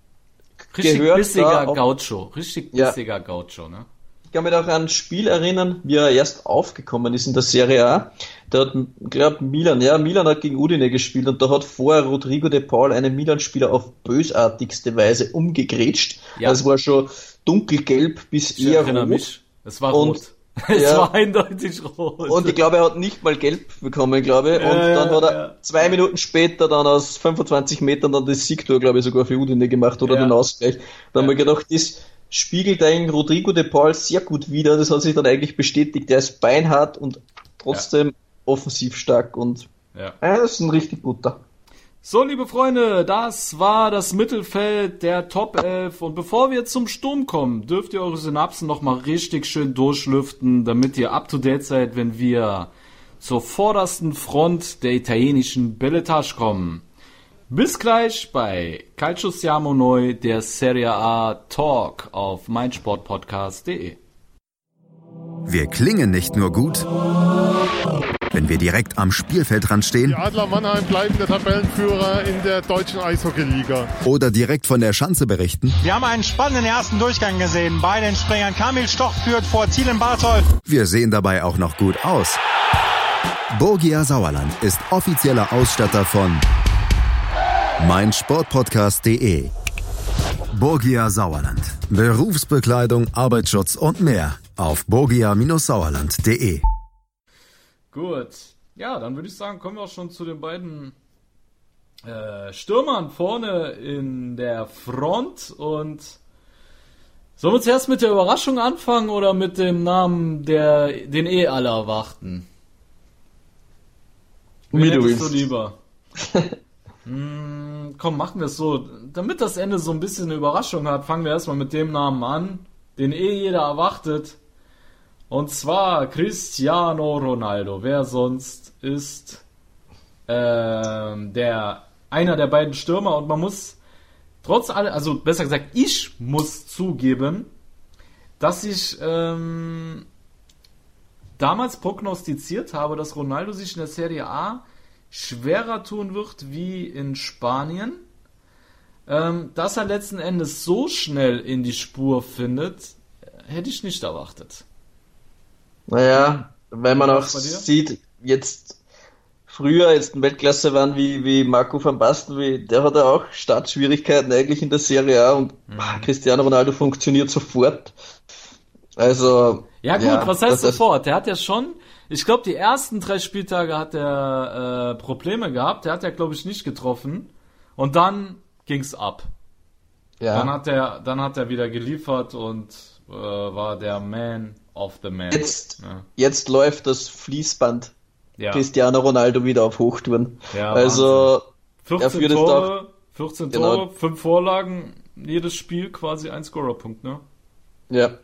richtig bissiger Gaucho, richtig bissiger ja. Gaucho, ne? Ich kann mich auch an ein Spiel erinnern, wie er erst aufgekommen ist in der Serie A. Da hat, glaube Milan, ja, Milan hat gegen Udine gespielt und da hat vorher Rodrigo de Paul einen Milan-Spieler auf bösartigste Weise umgegrätscht. Ja. Das war schon dunkelgelb bis ich eher rot. Mich. Es war und, rot. [laughs] Es ja. war eindeutig rot. Und ich glaube, er hat nicht mal gelb bekommen, glaube ich. Ja, und dann hat er ja. zwei Minuten später dann aus 25 Metern dann das Siegtor, glaube ich, sogar für Udine gemacht oder den Ausgleich. Da haben wir gedacht, das spiegelt eigentlich Rodrigo de Paul sehr gut wider. Das hat sich dann eigentlich bestätigt. Der ist beinhart und trotzdem offensiv stark und ja. er ist ein richtig guter. So, liebe Freunde, das war das Mittelfeld der Top 11. Und bevor wir zum Sturm kommen, dürft ihr eure Synapsen nochmal richtig schön durchlüften, damit ihr up to date seid, wenn wir zur vordersten Front der italienischen Belletage kommen. Bis gleich bei Calcio Siamo Neu, der Serie A Talk auf meinsportpodcast.de. Wir klingen nicht nur gut, wenn wir direkt am Spielfeldrand stehen. Die Adler Mannheim bleiben der Tabellenführer in der deutschen Eishockeyliga. Oder direkt von der Schanze berichten. Wir haben einen spannenden ersten Durchgang gesehen. Bei den Springern Kamil Stoch führt vor Zielen Barthold. Wir sehen dabei auch noch gut aus. Borgia Sauerland ist offizieller Ausstatter von meinsportpodcast.de. Borgia Sauerland. Berufsbekleidung, Arbeitsschutz und mehr auf borgia-sauerland.de. Gut. Ja, dann würde ich sagen, kommen wir auch schon zu den beiden äh, Stürmern vorne in der Front und sollen wir zuerst mit der Überraschung anfangen oder mit dem Namen, der den eh alle erwarten? Wie du willst. du lieber? [laughs] hm, komm, machen wir es so. Damit das Ende so ein bisschen eine Überraschung hat, fangen wir erstmal mit dem Namen an, den eh jeder erwartet. Und zwar Cristiano Ronaldo. Wer sonst ist ähm, der einer der beiden Stürmer und man muss trotz allem, also besser gesagt, ich muss zugeben, dass ich ähm, damals prognostiziert habe, dass Ronaldo sich in der Serie A schwerer tun wird wie in Spanien. Ähm, dass er letzten Endes so schnell in die Spur findet, hätte ich nicht erwartet. Naja, weil man auch sieht, jetzt früher jetzt in Weltklasse waren wie, wie Marco van Basten, wie, der hat ja auch Startschwierigkeiten eigentlich in der Serie A und mhm. Cristiano Ronaldo funktioniert sofort. Also. Ja gut, ja, was heißt sofort? Der hat ja schon, ich glaube, die ersten drei Spieltage hat er äh, Probleme gehabt. Der hat ja, glaube ich, nicht getroffen. Und dann ging's ab. Ja. Dann hat er, dann hat er wieder geliefert und äh, war der Man of the Man. Jetzt, ja. jetzt läuft das Fließband ja. Cristiano Ronaldo wieder auf Hochtouren. Ja, also 14 Tore, auch, 14 genau. Tore, 5 Vorlagen, jedes Spiel quasi ein Scorerpunkt, ne? Ja.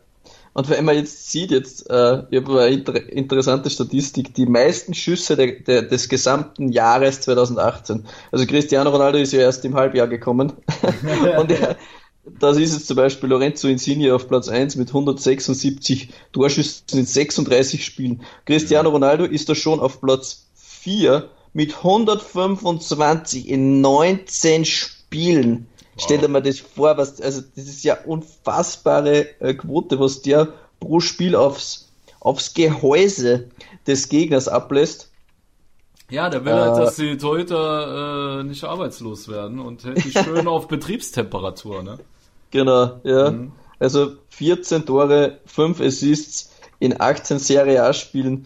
Und wenn man jetzt sieht, jetzt, äh, ich habe eine inter interessante Statistik, die meisten Schüsse de, de, des gesamten Jahres 2018. Also Cristiano Ronaldo ist ja erst im Halbjahr gekommen. [laughs] und er, das ist jetzt zum Beispiel Lorenzo Insigne auf Platz 1 mit 176 Torschüssen in 36 Spielen. Cristiano Ronaldo ist da schon auf Platz 4 mit 125 in 19 Spielen. Wow. Stell dir mal das vor, was, also das ist ja unfassbare äh, Quote, was der pro Spiel aufs, aufs Gehäuse des Gegners ablässt. Ja, der will halt, äh, halt, dass die Torhüter äh, nicht arbeitslos werden und hält die schön [laughs] auf Betriebstemperatur, ne? Genau, ja. Mhm. Also 14 Tore, 5 Assists in 18 Serie A-Spielen.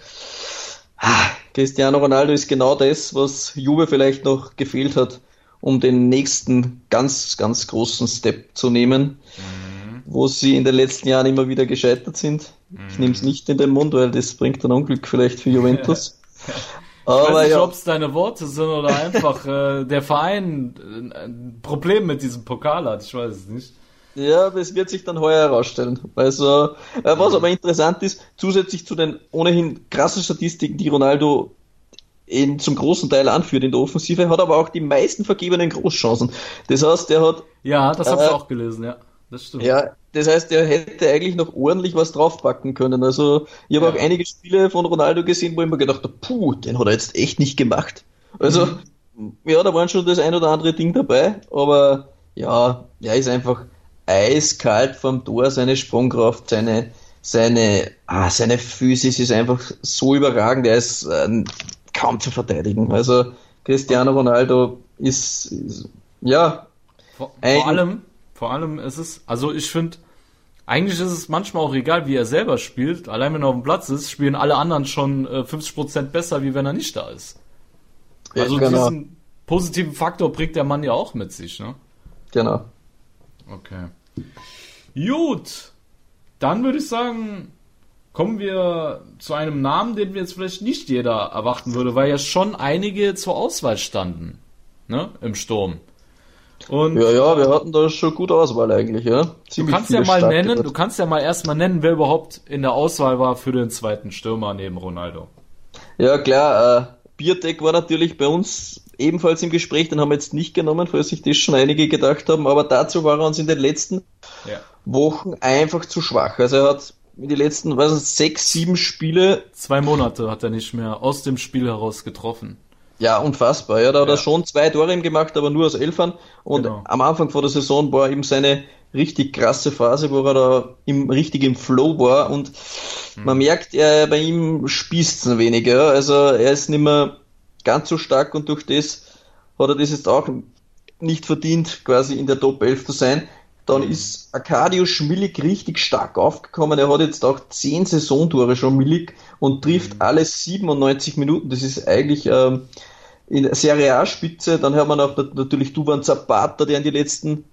Ah, Cristiano Ronaldo ist genau das, was Juve vielleicht noch gefehlt hat, um den nächsten ganz, ganz großen Step zu nehmen, mhm. wo sie in den letzten Jahren immer wieder gescheitert sind. Mhm. Ich nehme es nicht in den Mund, weil das bringt ein Unglück vielleicht für Juventus. [laughs] Ich Aber weiß nicht, ja. ob es deine Worte sind oder einfach äh, der Verein äh, ein Problem mit diesem Pokal hat. Ich weiß es nicht. Ja, das wird sich dann heuer herausstellen. Also, äh, was aber interessant ist, zusätzlich zu den ohnehin krassen Statistiken, die Ronaldo in, zum großen Teil anführt in der Offensive, hat aber auch die meisten vergebenen Großchancen. Das heißt, er hat. Ja, das habe ich äh, auch gelesen, ja. Das stimmt. Ja, das heißt, er hätte eigentlich noch ordentlich was draufpacken können. Also, ich habe ja. auch einige Spiele von Ronaldo gesehen, wo ich mir gedacht habe, puh, den hat er jetzt echt nicht gemacht. Also, mhm. ja, da waren schon das ein oder andere Ding dabei, aber ja, er ist einfach eiskalt vom Tor, seine Sprungkraft, seine, seine, ah, seine Physis ist einfach so überragend, er ist äh, kaum zu verteidigen. Also Cristiano Ronaldo ist, ist ja. Vor, vor allem, vor allem ist es, also ich finde, eigentlich ist es manchmal auch egal, wie er selber spielt. Allein wenn er auf dem Platz ist, spielen alle anderen schon äh, 50% besser, wie wenn er nicht da ist. Also genau. diesen positiven Faktor bringt der Mann ja auch mit sich, ne? Genau. Okay. Gut. Dann würde ich sagen, kommen wir zu einem Namen, den wir jetzt vielleicht nicht jeder erwarten würde, weil ja schon einige zur Auswahl standen. Ne? Im Sturm. Und ja, ja, wir hatten da schon gute Auswahl eigentlich, ja. Ziemlich du kannst ja mal nennen, wird. du kannst ja mal erstmal nennen, wer überhaupt in der Auswahl war für den zweiten Stürmer neben Ronaldo. Ja, klar, äh, Biertech war natürlich bei uns ebenfalls im Gespräch, den haben wir jetzt nicht genommen, falls sich das schon einige gedacht haben, aber dazu war er uns in den letzten ja. Wochen einfach zu schwach. Also er hat die letzten, was ist, sechs, sieben Spiele. Zwei Monate hat er nicht mehr aus dem Spiel heraus getroffen. Ja, unfassbar. Ja, da hat ja. er schon zwei Tore ihm gemacht, aber nur aus Elfern. Und genau. am Anfang vor der Saison war eben seine richtig krasse Phase, wo er da im, richtig im Flow war. Und mhm. man merkt, er, bei ihm spießt es ein wenig. Ja. Also er ist nicht mehr ganz so stark und durch das hat er das jetzt auch nicht verdient, quasi in der Top 11 zu sein. Dann mhm. ist Arcadio Schmillig richtig stark aufgekommen. Er hat jetzt auch 10 Saisontore schon Millig und trifft mhm. alle 97 Minuten. Das ist eigentlich ähm, in Serie A-Spitze. Dann haben wir noch natürlich Duban Zapata, der in die letzten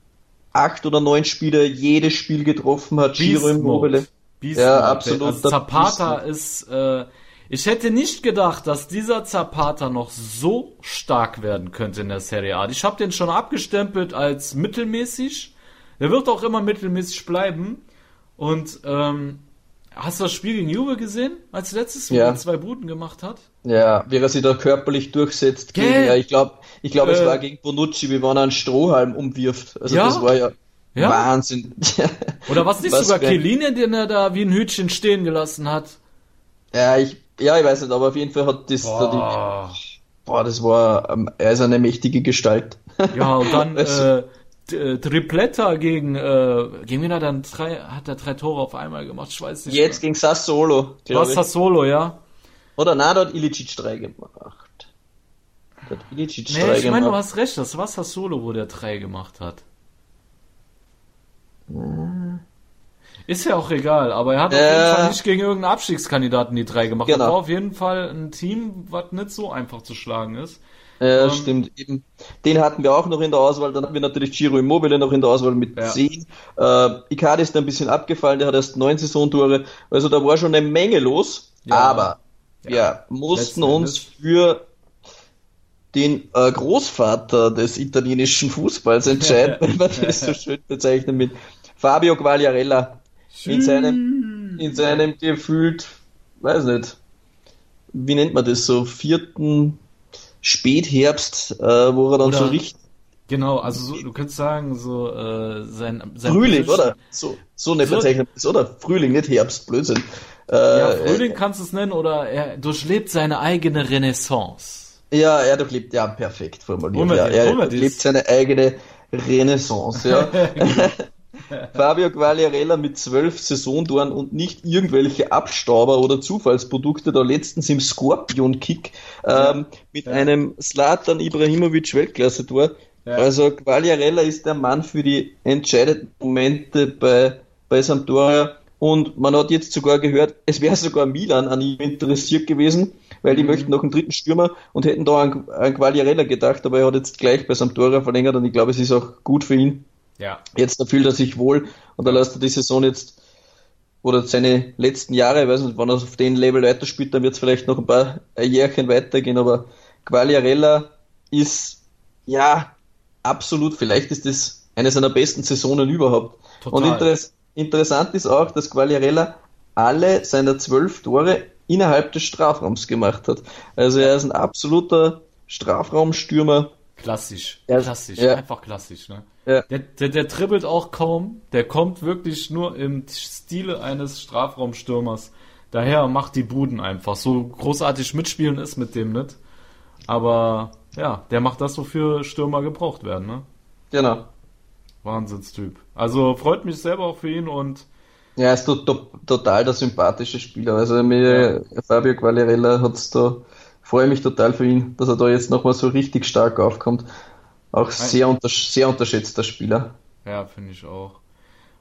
acht oder neun Spiele jedes Spiel getroffen hat. Giro Immobile. Ja, absolut. Also Zapata ist äh, ich hätte nicht gedacht, dass dieser Zapata noch so stark werden könnte in der Serie A. Ich habe den schon abgestempelt als mittelmäßig. Der wird auch immer mittelmäßig bleiben. Und ähm, hast du das Spiel gegen Juve gesehen, als letztes, wo ja. er zwei Buden gemacht hat? Ja, wie er sich da körperlich durchsetzt. Gegen, ja, ich glaube, ich glaub, äh, es war gegen Bonucci, wie man einen Strohhalm umwirft. Also ja? das war ja, ja? Wahnsinn. [laughs] Oder was nicht was sogar Keline, den er da wie ein Hütchen stehen gelassen hat? Ja, ich ja, ich weiß nicht, aber auf jeden Fall hat das boah, da die, boah das war, ähm, er ist eine mächtige Gestalt. Ja, und dann [laughs] also, äh, Tripletta gegen, äh, gegen wen hat er dann drei, hat er drei Tore auf einmal gemacht? Ich weiß nicht. Jetzt mehr. gegen Sassolo. Was Sassolo, ja? Oder na, dort Ilicic drei gemacht. Dort Ilicic nee, drei ich meine, du hast recht, das war Sassolo, wo der drei gemacht hat. Hm. Ist ja auch egal, aber er hat äh, auf jeden Fall nicht gegen irgendeinen Abstiegskandidaten die drei gemacht. Genau. Das war auf jeden Fall ein Team, was nicht so einfach zu schlagen ist. Ja, ähm, stimmt. Eben. Den hatten wir auch noch in der Auswahl. Dann hatten wir natürlich Giro Immobile noch in der Auswahl mit ja. 10. Äh, Icardi ist ein bisschen abgefallen, der hat erst neun Saisontore. Also da war schon eine Menge los. Ja. Aber ja. wir mussten uns für den äh, Großvater des italienischen Fußballs entscheiden, [laughs] wenn man das so schön bezeichnet mit Fabio Quagliarella in seinem, in seinem gefühlt, weiß nicht, wie nennt man das so, vierten Spätherbst, äh, wo er dann oder, so richtig. Genau, also so, du könntest sagen, so äh, sein, sein Frühling, oder? So, so eine so, Bezeichnung ist, oder? Frühling, nicht Herbst, Blödsinn. Äh, ja, Frühling äh, kannst du es nennen, oder er durchlebt seine eigene Renaissance. Ja, er durchlebt, ja, perfekt formuliert. Ja, er durchlebt seine eigene Renaissance, ja. [laughs] Fabio Quagliarella mit zwölf Saisontoren und nicht irgendwelche Abstauber oder Zufallsprodukte, da letztens im Scorpion-Kick ähm, mit ja. einem Slatan Ibrahimovic Weltklasse-Tor. Ja. Also Quagliarella ist der Mann für die entscheidenden Momente bei, bei Sampdoria Und man hat jetzt sogar gehört, es wäre sogar Milan an ihm interessiert gewesen, weil die mhm. möchten noch einen dritten Stürmer und hätten da an, an Quagliarella gedacht, aber er hat jetzt gleich bei Sampdoria verlängert und ich glaube, es ist auch gut für ihn. Ja. Jetzt da fühlt er sich wohl und da lässt er die Saison jetzt oder seine letzten Jahre, ich weiß nicht, wann er auf dem Level weiterspielt, dann wird es vielleicht noch ein paar Jährchen weitergehen, aber Quagliarella ist ja absolut, vielleicht ist das eine seiner besten Saisonen überhaupt. Total. Und interess interessant ist auch, dass Quagliarella alle seiner zwölf Tore innerhalb des Strafraums gemacht hat. Also er ist ein absoluter Strafraumstürmer. Klassisch, klassisch, ja. einfach klassisch. Ne? Ja. Der, der, der dribbelt auch kaum, der kommt wirklich nur im Stile eines Strafraumstürmers. Daher macht die Buden einfach. So großartig mitspielen ist mit dem nicht. Aber ja, der macht das, wofür Stürmer gebraucht werden, ne? Genau. Wahnsinnstyp. Also freut mich selber auch für ihn und. Ja, ist to to total der sympathische Spieler. Also mir, ja. Fabio Quagliarella hat's da, freue mich total für ihn, dass er da jetzt nochmal so richtig stark aufkommt. Auch sehr, unter sehr unterschätzter Spieler. Ja, finde ich auch.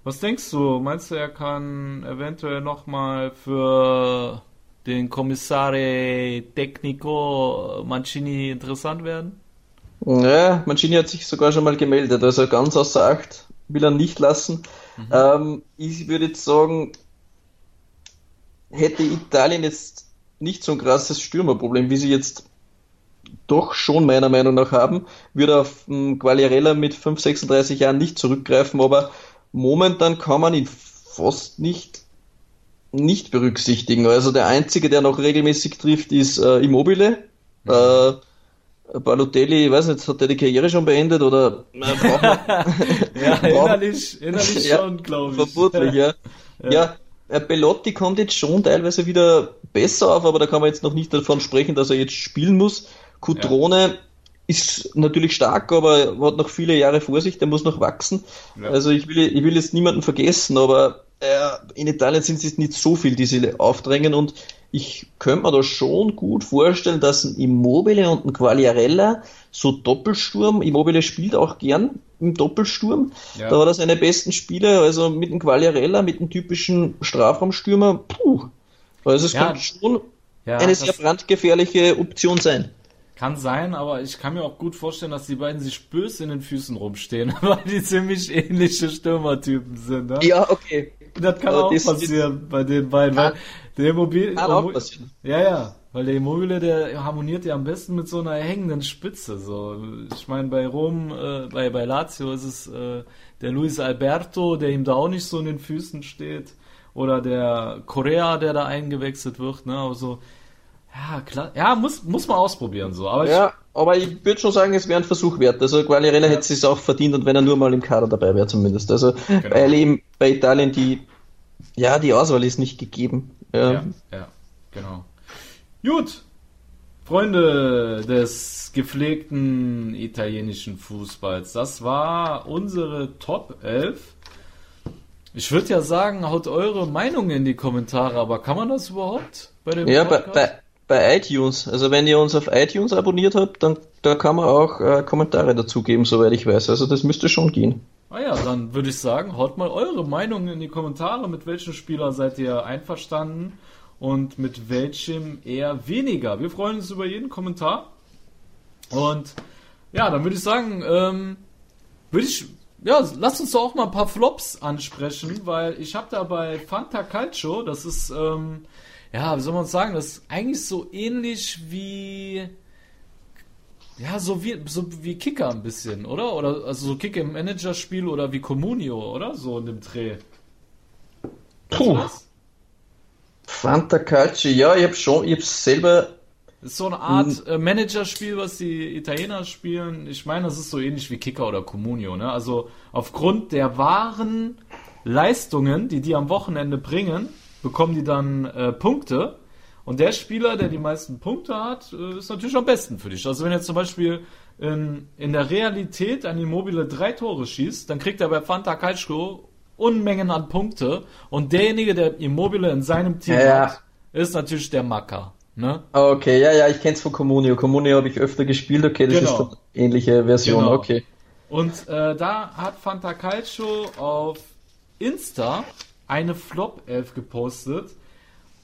Was denkst du? Meinst du, er kann eventuell nochmal für den Kommissare Tecnico Mancini interessant werden? Ja, Mancini hat sich sogar schon mal gemeldet, also ganz außer Acht will er nicht lassen. Mhm. Ähm, ich würde jetzt sagen, hätte Italien jetzt nicht so ein krasses Stürmerproblem, wie sie jetzt doch schon meiner Meinung nach haben, würde auf um, Quagliarella mit 5, 36 Jahren nicht zurückgreifen, aber momentan kann man ihn fast nicht nicht berücksichtigen. Also der einzige, der noch regelmäßig trifft, ist äh, Immobile. Mhm. Äh, Balotelli, ich weiß nicht, hat der die Karriere schon beendet oder [laughs] Ja, [laughs] innerlich, innerlich [laughs] ja, schon, glaube ich. Vermutlich, ja. ja. ja. Äh, Belotti kommt jetzt schon teilweise wieder besser auf, aber da kann man jetzt noch nicht davon sprechen, dass er jetzt spielen muss. Cutrone ja. ist natürlich stark, aber hat noch viele Jahre vor sich, der muss noch wachsen. Ja. Also ich will, ich will jetzt niemanden vergessen, aber äh, in Italien sind es nicht so viel, die sie aufdrängen und ich könnte mir da schon gut vorstellen, dass ein Immobile und ein Quagliarella so Doppelsturm, Immobile spielt auch gern im Doppelsturm, ja. da war das seine besten Spiele, also mit dem Quagliarella, mit dem typischen Strafraumstürmer, puh, also es ja. könnte schon ja, eine sehr brandgefährliche Option sein. Kann sein, aber ich kann mir auch gut vorstellen, dass die beiden sich böse in den Füßen rumstehen, [laughs] weil die ziemlich ähnliche Stürmertypen sind. Ne? Ja, okay. Das kann aber auch passieren bei den beiden, weil der Immobil kann auch passieren. Ja, ja, weil der Immobile, der harmoniert ja am besten mit so einer hängenden Spitze. So, ich meine, bei Rom, äh, bei bei Lazio ist es äh, der Luis Alberto, der ihm da auch nicht so in den Füßen steht, oder der Correa, der da eingewechselt wird. Ne, aber so ja, klar. Ja, muss, muss man ausprobieren so. Aber ja, aber ich würde schon sagen, es wäre ein Versuch wert. Also Quagliarella ja. hätte es auch verdient und wenn er nur mal im Kader dabei wäre zumindest. Also genau. weil eben bei Italien die ja die Auswahl ist nicht gegeben. Ja, ja, ja genau. Gut, Freunde des gepflegten italienischen Fußballs, das war unsere Top 11. Ich würde ja sagen, haut eure Meinung in die Kommentare, aber kann man das überhaupt bei dem Ja, bei, bei, bei iTunes. Also wenn ihr uns auf iTunes abonniert habt, dann da kann man auch äh, Kommentare dazugeben, soweit ich weiß. Also das müsste schon gehen. Ah ja, dann würde ich sagen, haut mal eure Meinung in die Kommentare. Mit welchem Spieler seid ihr einverstanden und mit welchem eher weniger? Wir freuen uns über jeden Kommentar. Und ja, dann würde ich sagen, ähm, würde ich ja, lasst uns doch auch mal ein paar Flops ansprechen, weil ich habe da bei Fanta Calcio, das ist ähm, ja, wie soll man sagen, das ist eigentlich so ähnlich wie ja, so wie so wie Kicker ein bisschen, oder? Oder also so Kicker im Managerspiel oder wie Comunio, oder? So in dem Dreh. Puh. Fanta Calcio, ja, ich habe schon, ich habe selber das ist so eine Art äh, Managerspiel, was die Italiener spielen. Ich meine, das ist so ähnlich wie Kicker oder Comunio, ne? Also aufgrund der wahren Leistungen, die die am Wochenende bringen, bekommen die dann äh, Punkte. Und der Spieler, der die meisten Punkte hat, äh, ist natürlich am besten für dich. Also wenn jetzt zum Beispiel in, in der Realität ein Immobile drei Tore schießt, dann kriegt er bei Fanta Calcio Unmengen an Punkte. Und derjenige, der Immobile in seinem Team ja, hat, ist natürlich der Macker. Ne? Okay, ja, ja, ich kenn's von Comunio. Comunio habe ich öfter gespielt, okay, das genau. ist eine ähnliche Version, genau. okay. Und äh, da hat Fanta Calcio auf Insta eine Flop-Elf gepostet,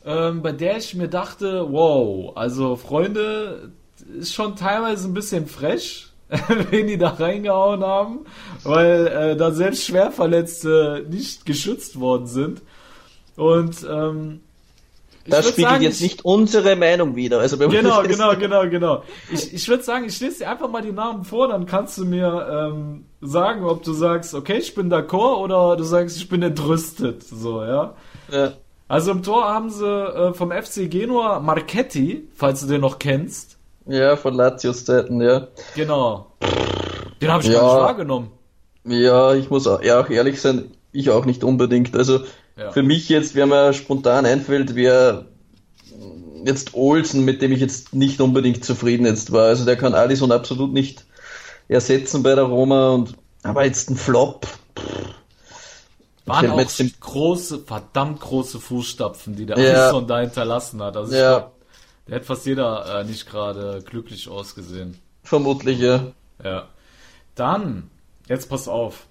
ähm, bei der ich mir dachte, wow, also Freunde, ist schon teilweise ein bisschen fresh, [laughs] wen die da reingehauen haben, weil äh, da selbst Schwerverletzte nicht geschützt worden sind. Und ähm, das spiegelt sagen, jetzt nicht unsere Meinung wieder. Also genau, genau, genau, genau. Ich, ich würde sagen, ich lese dir einfach mal die Namen vor, dann kannst du mir ähm, sagen, ob du sagst, okay, ich bin d'accord oder du sagst, ich bin entrüstet. So, ja. ja. Also im Tor haben sie äh, vom FC Genua Marchetti, falls du den noch kennst. Ja, von Latios Zeiten, ja. Genau. Den habe ich ja, gar nicht wahrgenommen. Ja, ich muss auch, ja, auch ehrlich sein, ich auch nicht unbedingt. Also ja. für mich jetzt, wer mir spontan einfällt, wäre jetzt Olsen, mit dem ich jetzt nicht unbedingt zufrieden jetzt war. Also der kann Alison absolut nicht ersetzen bei der Roma und aber jetzt ein Flop. Waren auch große, verdammt große Fußstapfen, die der ja. Alisson da hinterlassen hat. Also ja. Glaub, der hat fast jeder äh, nicht gerade glücklich ausgesehen. Vermutlich, ja. Ja. Dann, jetzt pass auf.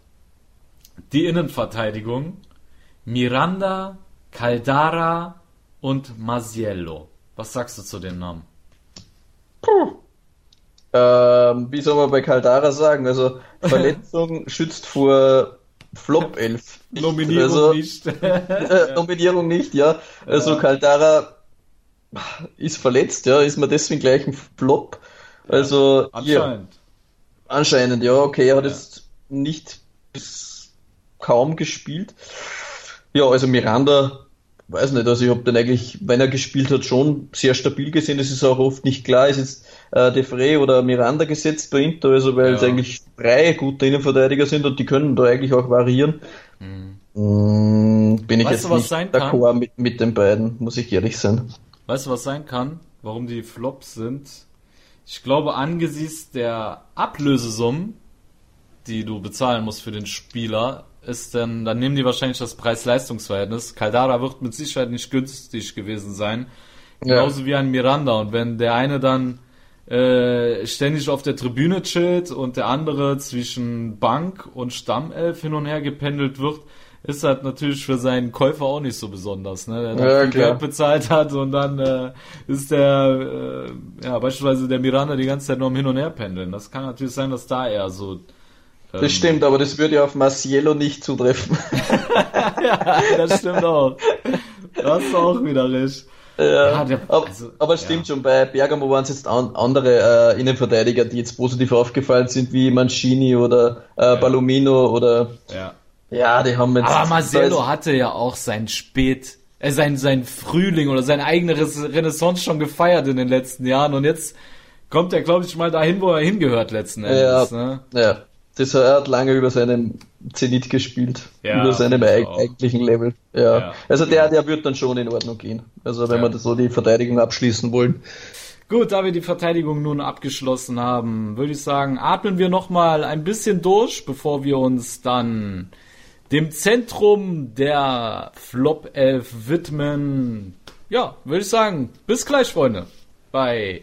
Die Innenverteidigung. Miranda, Caldara und Masiello. Was sagst du zu den Namen? Puh. Ähm, wie soll man bei Caldara sagen? Also Verletzung [laughs] schützt vor Flop 11. Nominierung also, nicht. [laughs] äh, Nominierung nicht, ja. Also ja. Caldara ist verletzt, ja, ist man deswegen gleich ein Flop. Also anscheinend. Ja, anscheinend, ja, okay, er hat ja. jetzt nicht bis kaum gespielt. Ja, also Miranda weiß nicht, also ich habe den eigentlich, wenn er gespielt hat, schon sehr stabil gesehen. Es ist auch oft nicht klar, ist jetzt äh, De Frey oder Miranda gesetzt bei Inter, also weil ja. es eigentlich drei gute Innenverteidiger sind und die können da eigentlich auch variieren. Mhm. Mm, bin ich weißt jetzt du, nicht d'accord mit, mit den beiden, muss ich ehrlich sein. Weißt du, was sein kann? Warum die Flops sind? Ich glaube, angesichts der Ablösesummen, die du bezahlen musst für den Spieler, ist dann, dann nehmen die wahrscheinlich das Preis-Leistungs-Verhältnis. Caldara wird mit Sicherheit nicht günstig gewesen sein. Genauso ja. wie ein Miranda. Und wenn der eine dann äh, ständig auf der Tribüne chillt und der andere zwischen Bank und Stammelf hin und her gependelt wird, ist halt natürlich für seinen Käufer auch nicht so besonders, ne? Der ja, viel Geld bezahlt hat und dann äh, ist der, äh, ja, beispielsweise der Miranda die ganze Zeit nur am Hin und Her pendeln. Das kann natürlich sein, dass da eher so das ähm, stimmt, aber das würde ja auf Marciello nicht zutreffen. [laughs] ja, das stimmt auch. Das ist auch wieder recht. Ja, ja der, aber, also, aber stimmt ja. schon, bei Bergamo waren es jetzt an, andere äh, Innenverteidiger, die jetzt positiv aufgefallen sind, wie Mancini oder äh. Palomino oder. Ja. Ja, die haben jetzt. Aber Marcelo hatte ja auch sein Spät, äh, sein, sein Frühling oder sein eigenes Renaissance schon gefeiert in den letzten Jahren und jetzt kommt er, glaube ich, mal dahin, wo er hingehört letzten Endes. Ja, ne? ja. Das, er hat lange über seinem Zenit gespielt, ja, über seinem eigentlichen Level. Ja. ja. Also der, der wird dann schon in Ordnung gehen. Also wenn ja. wir so die Verteidigung abschließen wollen. Gut, da wir die Verteidigung nun abgeschlossen haben, würde ich sagen, atmen wir nochmal ein bisschen durch, bevor wir uns dann dem Zentrum der Flop 11 widmen. Ja, würde ich sagen, bis gleich, Freunde, bei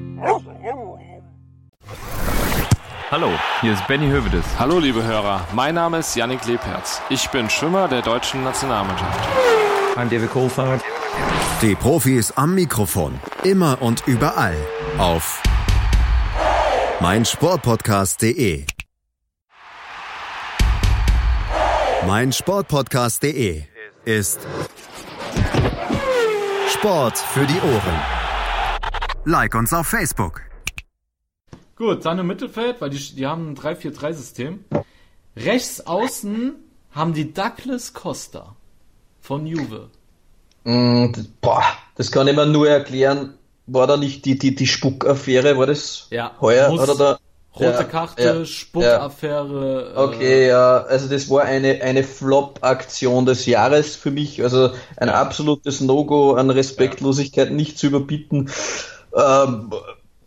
Hallo, hier ist Benny Hövedes. Hallo liebe Hörer, mein Name ist Yannick Lebherz. Ich bin Schwimmer der deutschen Nationalmannschaft. I'm David Coulthard. Die Profis am Mikrofon, immer und überall auf meinsportpodcast.de. Mein Sportpodcast.de ist Sport für die Ohren. Like uns auf Facebook. Gut, dann im Mittelfeld, weil die, die haben ein 3-4-3-System. Rechts außen haben die Douglas Costa von Juve. Mm, boah, das kann ich mir nur erklären. War da nicht die, die, die Spuckaffäre, war das ja, heuer? Muss, oder da, Rote ja, Karte, ja, Spuckaffäre. Ja. Okay, äh, ja, also das war eine, eine Flop-Aktion des Jahres für mich. Also ein absolutes No-Go an Respektlosigkeit nicht zu überbieten. Ähm,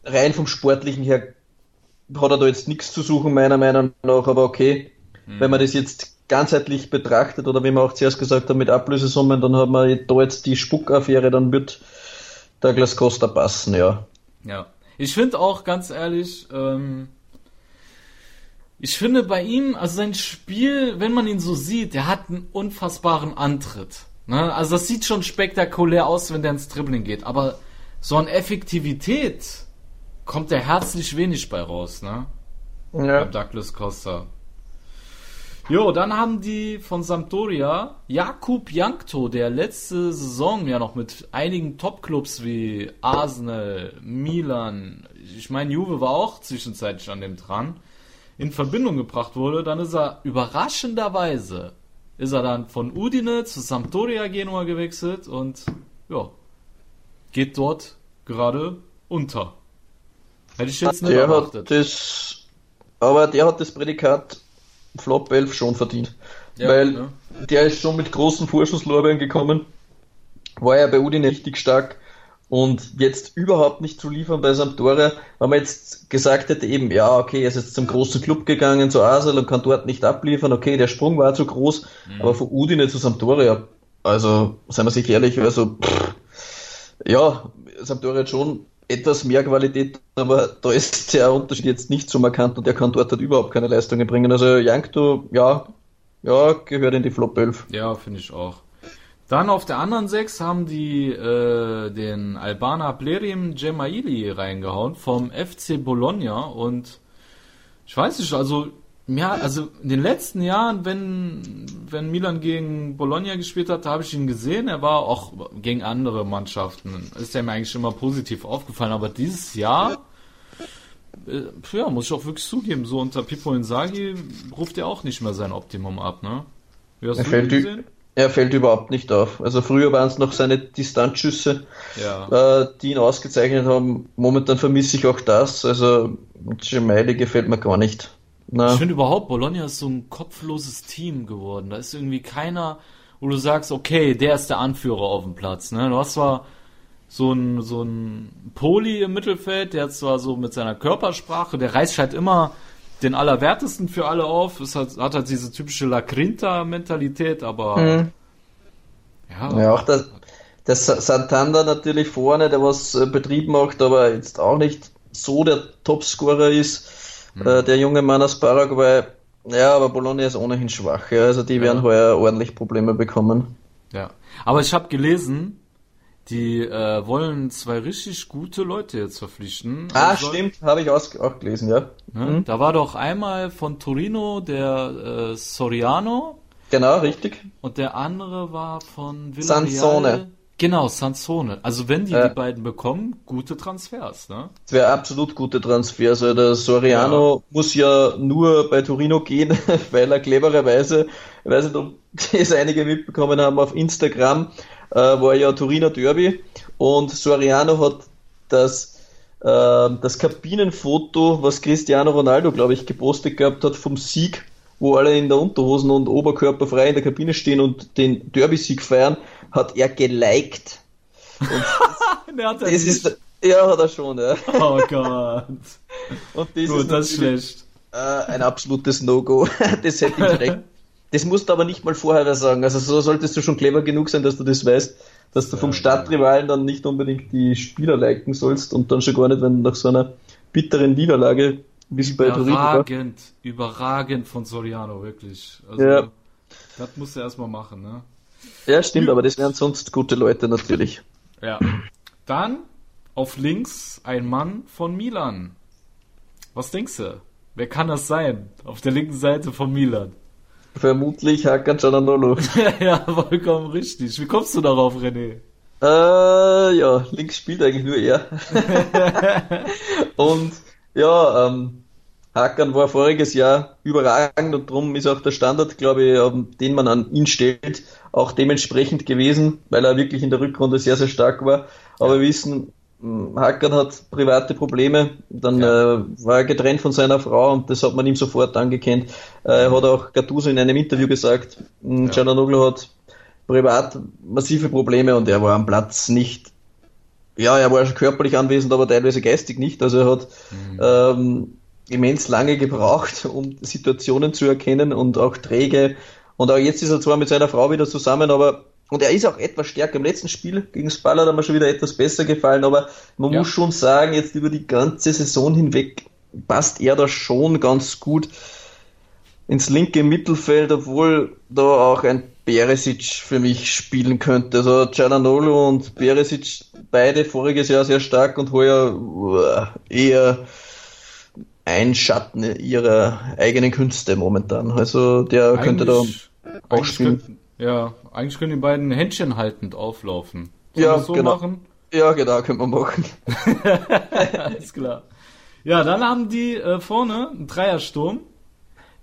rein vom Sportlichen her hat er da jetzt nichts zu suchen, meiner Meinung nach, aber okay. Hm. Wenn man das jetzt ganzheitlich betrachtet oder wie man auch zuerst gesagt hat mit Ablösesummen, dann hat man da jetzt die Spuckaffäre, dann wird Douglas Costa passen, ja. Ja. Ich finde auch ganz ehrlich, ähm, ich finde bei ihm, also sein Spiel, wenn man ihn so sieht, der hat einen unfassbaren Antritt. Ne? Also das sieht schon spektakulär aus, wenn der ins Dribbling geht, aber so an Effektivität kommt der herzlich wenig bei raus, ne? Ja. Bei Douglas Costa. Jo, dann haben die von Sampdoria Jakub Jankto, der letzte Saison ja noch mit einigen Topclubs wie Arsenal, Milan, ich meine Juve war auch zwischenzeitlich an dem dran, in Verbindung gebracht wurde, dann ist er überraschenderweise ist er dann von Udine zu Sampdoria Genua gewechselt und ja, geht dort gerade unter. Hätte ich jetzt nicht der erwartet. Hat das, aber der hat das Prädikat Flop 11 schon verdient. Ja, weil ja. der ist schon mit großen Vorschusslorbeeren gekommen, war ja bei Udine richtig stark und jetzt überhaupt nicht zu liefern bei Sampdoria, wenn man jetzt gesagt hätte eben, ja, okay, er ist jetzt zum großen Club gegangen, zu Arsenal und kann dort nicht abliefern, okay, der Sprung war zu groß, mhm. aber von Udine zu Sampdoria, also, seien wir sich ehrlich, also, pff, ja, Sampdoria hat schon etwas mehr Qualität, aber da ist der Unterschied jetzt nicht so markant und er kann dort halt überhaupt keine Leistungen bringen. Also Jankto, ja, ja, gehört in die Flop 11. Ja, finde ich auch. Dann auf der anderen 6 haben die äh, den Albaner Blerim Gemaili reingehauen vom FC Bologna und ich weiß nicht, also ja, also in den letzten Jahren, wenn, wenn Milan gegen Bologna gespielt hat, habe ich ihn gesehen. Er war auch gegen andere Mannschaften. Ist er mir eigentlich immer positiv aufgefallen. Aber dieses Jahr, äh, ja, muss ich auch wirklich zugeben, so unter Pippo Inzaghi ruft er auch nicht mehr sein Optimum ab, ne? Wie hast er, fällt gesehen? er fällt überhaupt nicht auf. Also früher waren es noch seine Distanzschüsse, ja. äh, die ihn ausgezeichnet haben. Momentan vermisse ich auch das. Also Gemelli gefällt mir gar nicht. Na. Ich finde überhaupt, Bologna ist so ein kopfloses Team geworden. Da ist irgendwie keiner, wo du sagst, okay, der ist der Anführer auf dem Platz. Ne? Du hast zwar so ein, so ein Poli im Mittelfeld, der zwar so mit seiner Körpersprache, der reißt halt immer den Allerwertesten für alle auf. Es hat, hat halt diese typische La Grinta-Mentalität, aber mhm. ja. Ja, auch das, das Santander natürlich vorne, der was äh, Betrieb macht, aber jetzt auch nicht so der Topscorer ist. Mhm. Äh, der junge Mann aus Paraguay, ja, aber Bologna ist ohnehin schwach. Ja, also die ja. werden heuer ordentlich Probleme bekommen. Ja, aber ich habe gelesen, die äh, wollen zwei richtig gute Leute jetzt verpflichten. Ah, also stimmt, habe ich auch, auch gelesen, ja. Ne? Mhm. Da war doch einmal von Torino der äh, Soriano. Genau, richtig. Und der andere war von Villarreal. Sansone. Genau, Sansone. Also wenn die ja. die beiden bekommen, gute Transfers, ne? Das wäre absolut gute Transfers. Also der Soriano ja. muss ja nur bei Torino gehen, [laughs] weil er clevererweise, ich weiß nicht, ob [laughs] es einige mitbekommen haben, auf Instagram äh, war ja Torino Derby und Soriano hat das äh, das Kabinenfoto, was Cristiano Ronaldo, glaube ich, gepostet gehabt hat vom Sieg, wo alle in der Unterhosen und Oberkörper frei in der Kabine stehen und den Derby-Sieg feiern, hat er geliked. Und [laughs] das, das ist, ja, hat er schon, ja. Oh Gott. [laughs] Und das Gut, ist das ist schlecht. Äh, ein absolutes No-Go. [laughs] das hätte ich direkt. Das musst du aber nicht mal vorher sagen. Also so solltest du schon clever genug sein, dass du das weißt, dass du vom Stadtrivalen dann nicht unbedingt die Spieler liken sollst und dann schon gar nicht, wenn nach so einer bitteren Niederlage wie es bei Überragend, überragend von Soriano, wirklich. Also, ja. das musst du erstmal machen, ne? Ja, stimmt, aber das wären sonst gute Leute natürlich. Ja. Dann auf links ein Mann von Milan. Was denkst du? Wer kann das sein? Auf der linken Seite von Milan. Vermutlich Hakan Cananolo. [laughs] ja, vollkommen richtig. Wie kommst du darauf, René? Äh, ja, links spielt eigentlich nur er. [laughs] und ja, ähm, Hakan war voriges Jahr überragend und darum ist auch der Standard, glaube ich, den man an ihn stellt, auch dementsprechend gewesen, weil er wirklich in der Rückrunde sehr, sehr stark war. Aber wir wissen, Hackern hat private Probleme, dann ja. äh, war er getrennt von seiner Frau und das hat man ihm sofort angekennt. Äh, er hat auch Gattuso in einem Interview gesagt, ja. Ciananoglu hat privat massive Probleme und er war am Platz nicht, ja, er war schon körperlich anwesend, aber teilweise geistig nicht. Also er hat mhm. ähm, immens lange gebraucht, um Situationen zu erkennen und auch träge. Und auch jetzt ist er zwar mit seiner Frau wieder zusammen, aber und er ist auch etwas stärker. Im letzten Spiel gegen Spal hat mir schon wieder etwas besser gefallen, aber man ja. muss schon sagen, jetzt über die ganze Saison hinweg passt er da schon ganz gut ins linke Mittelfeld, obwohl da auch ein Beresic für mich spielen könnte. Also Cialanolo und Beresic beide voriges Jahr sehr stark und heuer eher ein Schatten ihrer eigenen Künste momentan. Also der eigentlich, könnte da auch spielen. Könnten, ja, eigentlich können die beiden Händchen haltend auflaufen. Sollen ja, so genau. machen? Ja, genau, können wir machen. [laughs] Alles klar. Ja, dann haben die äh, vorne einen Dreiersturm.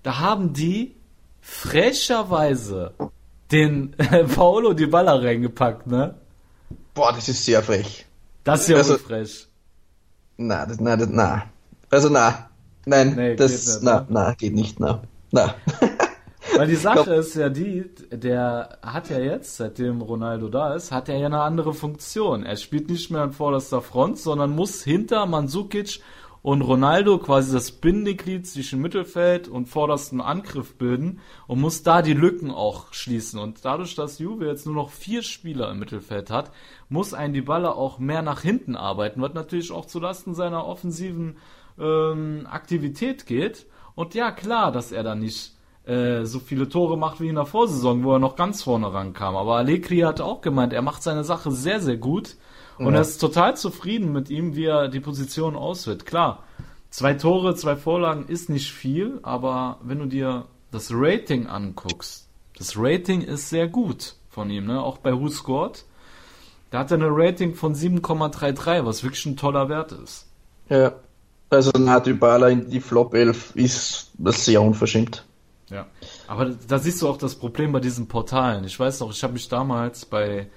Da haben die frecherweise den äh, Paolo Di Balla reingepackt, ne? Boah, das ist sehr frech. Das ist ja also, frech. Na, das, na, das, na. Also na, nein, nee, das, nicht, na, ne? na, geht nicht, na, na. [laughs] Weil die Sache glaub, ist ja die, der hat ja jetzt, seitdem Ronaldo da ist, hat er ja eine andere Funktion. Er spielt nicht mehr an vorderster Front, sondern muss hinter Mandzukic und Ronaldo quasi das Bindeglied zwischen Mittelfeld und vordersten Angriff bilden und muss da die Lücken auch schließen. Und dadurch, dass Juve jetzt nur noch vier Spieler im Mittelfeld hat, muss ein Dybala auch mehr nach hinten arbeiten, was natürlich auch zulasten seiner offensiven ähm, Aktivität geht. Und ja, klar, dass er da nicht äh, so viele Tore macht wie in der Vorsaison, wo er noch ganz vorne rankam. Aber Allegri hat auch gemeint, er macht seine Sache sehr, sehr gut und ja. er ist total zufrieden mit ihm, wie er die Position auswählt. Klar, zwei Tore, zwei Vorlagen ist nicht viel, aber wenn du dir das Rating anguckst, das Rating ist sehr gut von ihm, ne? auch bei Who Scored. Da hat er eine Rating von 7,33, was wirklich ein toller Wert ist. Ja, also Natybala in die Flop 11 ist das sehr unverschämt. Ja, aber da siehst du auch das Problem bei diesen Portalen. Ich weiß noch, ich habe mich damals bei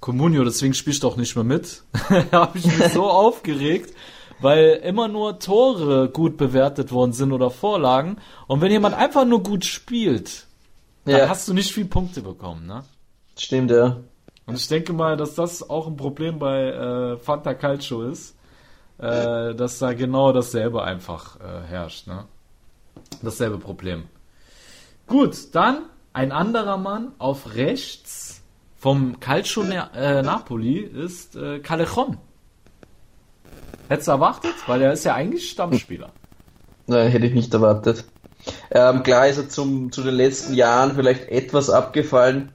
Comunio, deswegen spielst du auch nicht mehr mit, [laughs] habe ich mich so [laughs] aufgeregt, weil immer nur Tore gut bewertet worden sind oder Vorlagen. Und wenn jemand einfach nur gut spielt, dann ja. hast du nicht viel Punkte bekommen, ne? Stimmt, ja. Und ich denke mal, dass das auch ein Problem bei äh, Fanta Calcio ist, äh, dass da genau dasselbe einfach äh, herrscht, ne? Dasselbe Problem. Gut, dann ein anderer Mann auf rechts vom Calcio äh, Napoli ist äh, Callejon. Hättest du erwartet? Weil er ist ja eigentlich Stammspieler. Nein, hätte ich nicht erwartet. Ähm, klar ist er zum, zu den letzten Jahren vielleicht etwas abgefallen.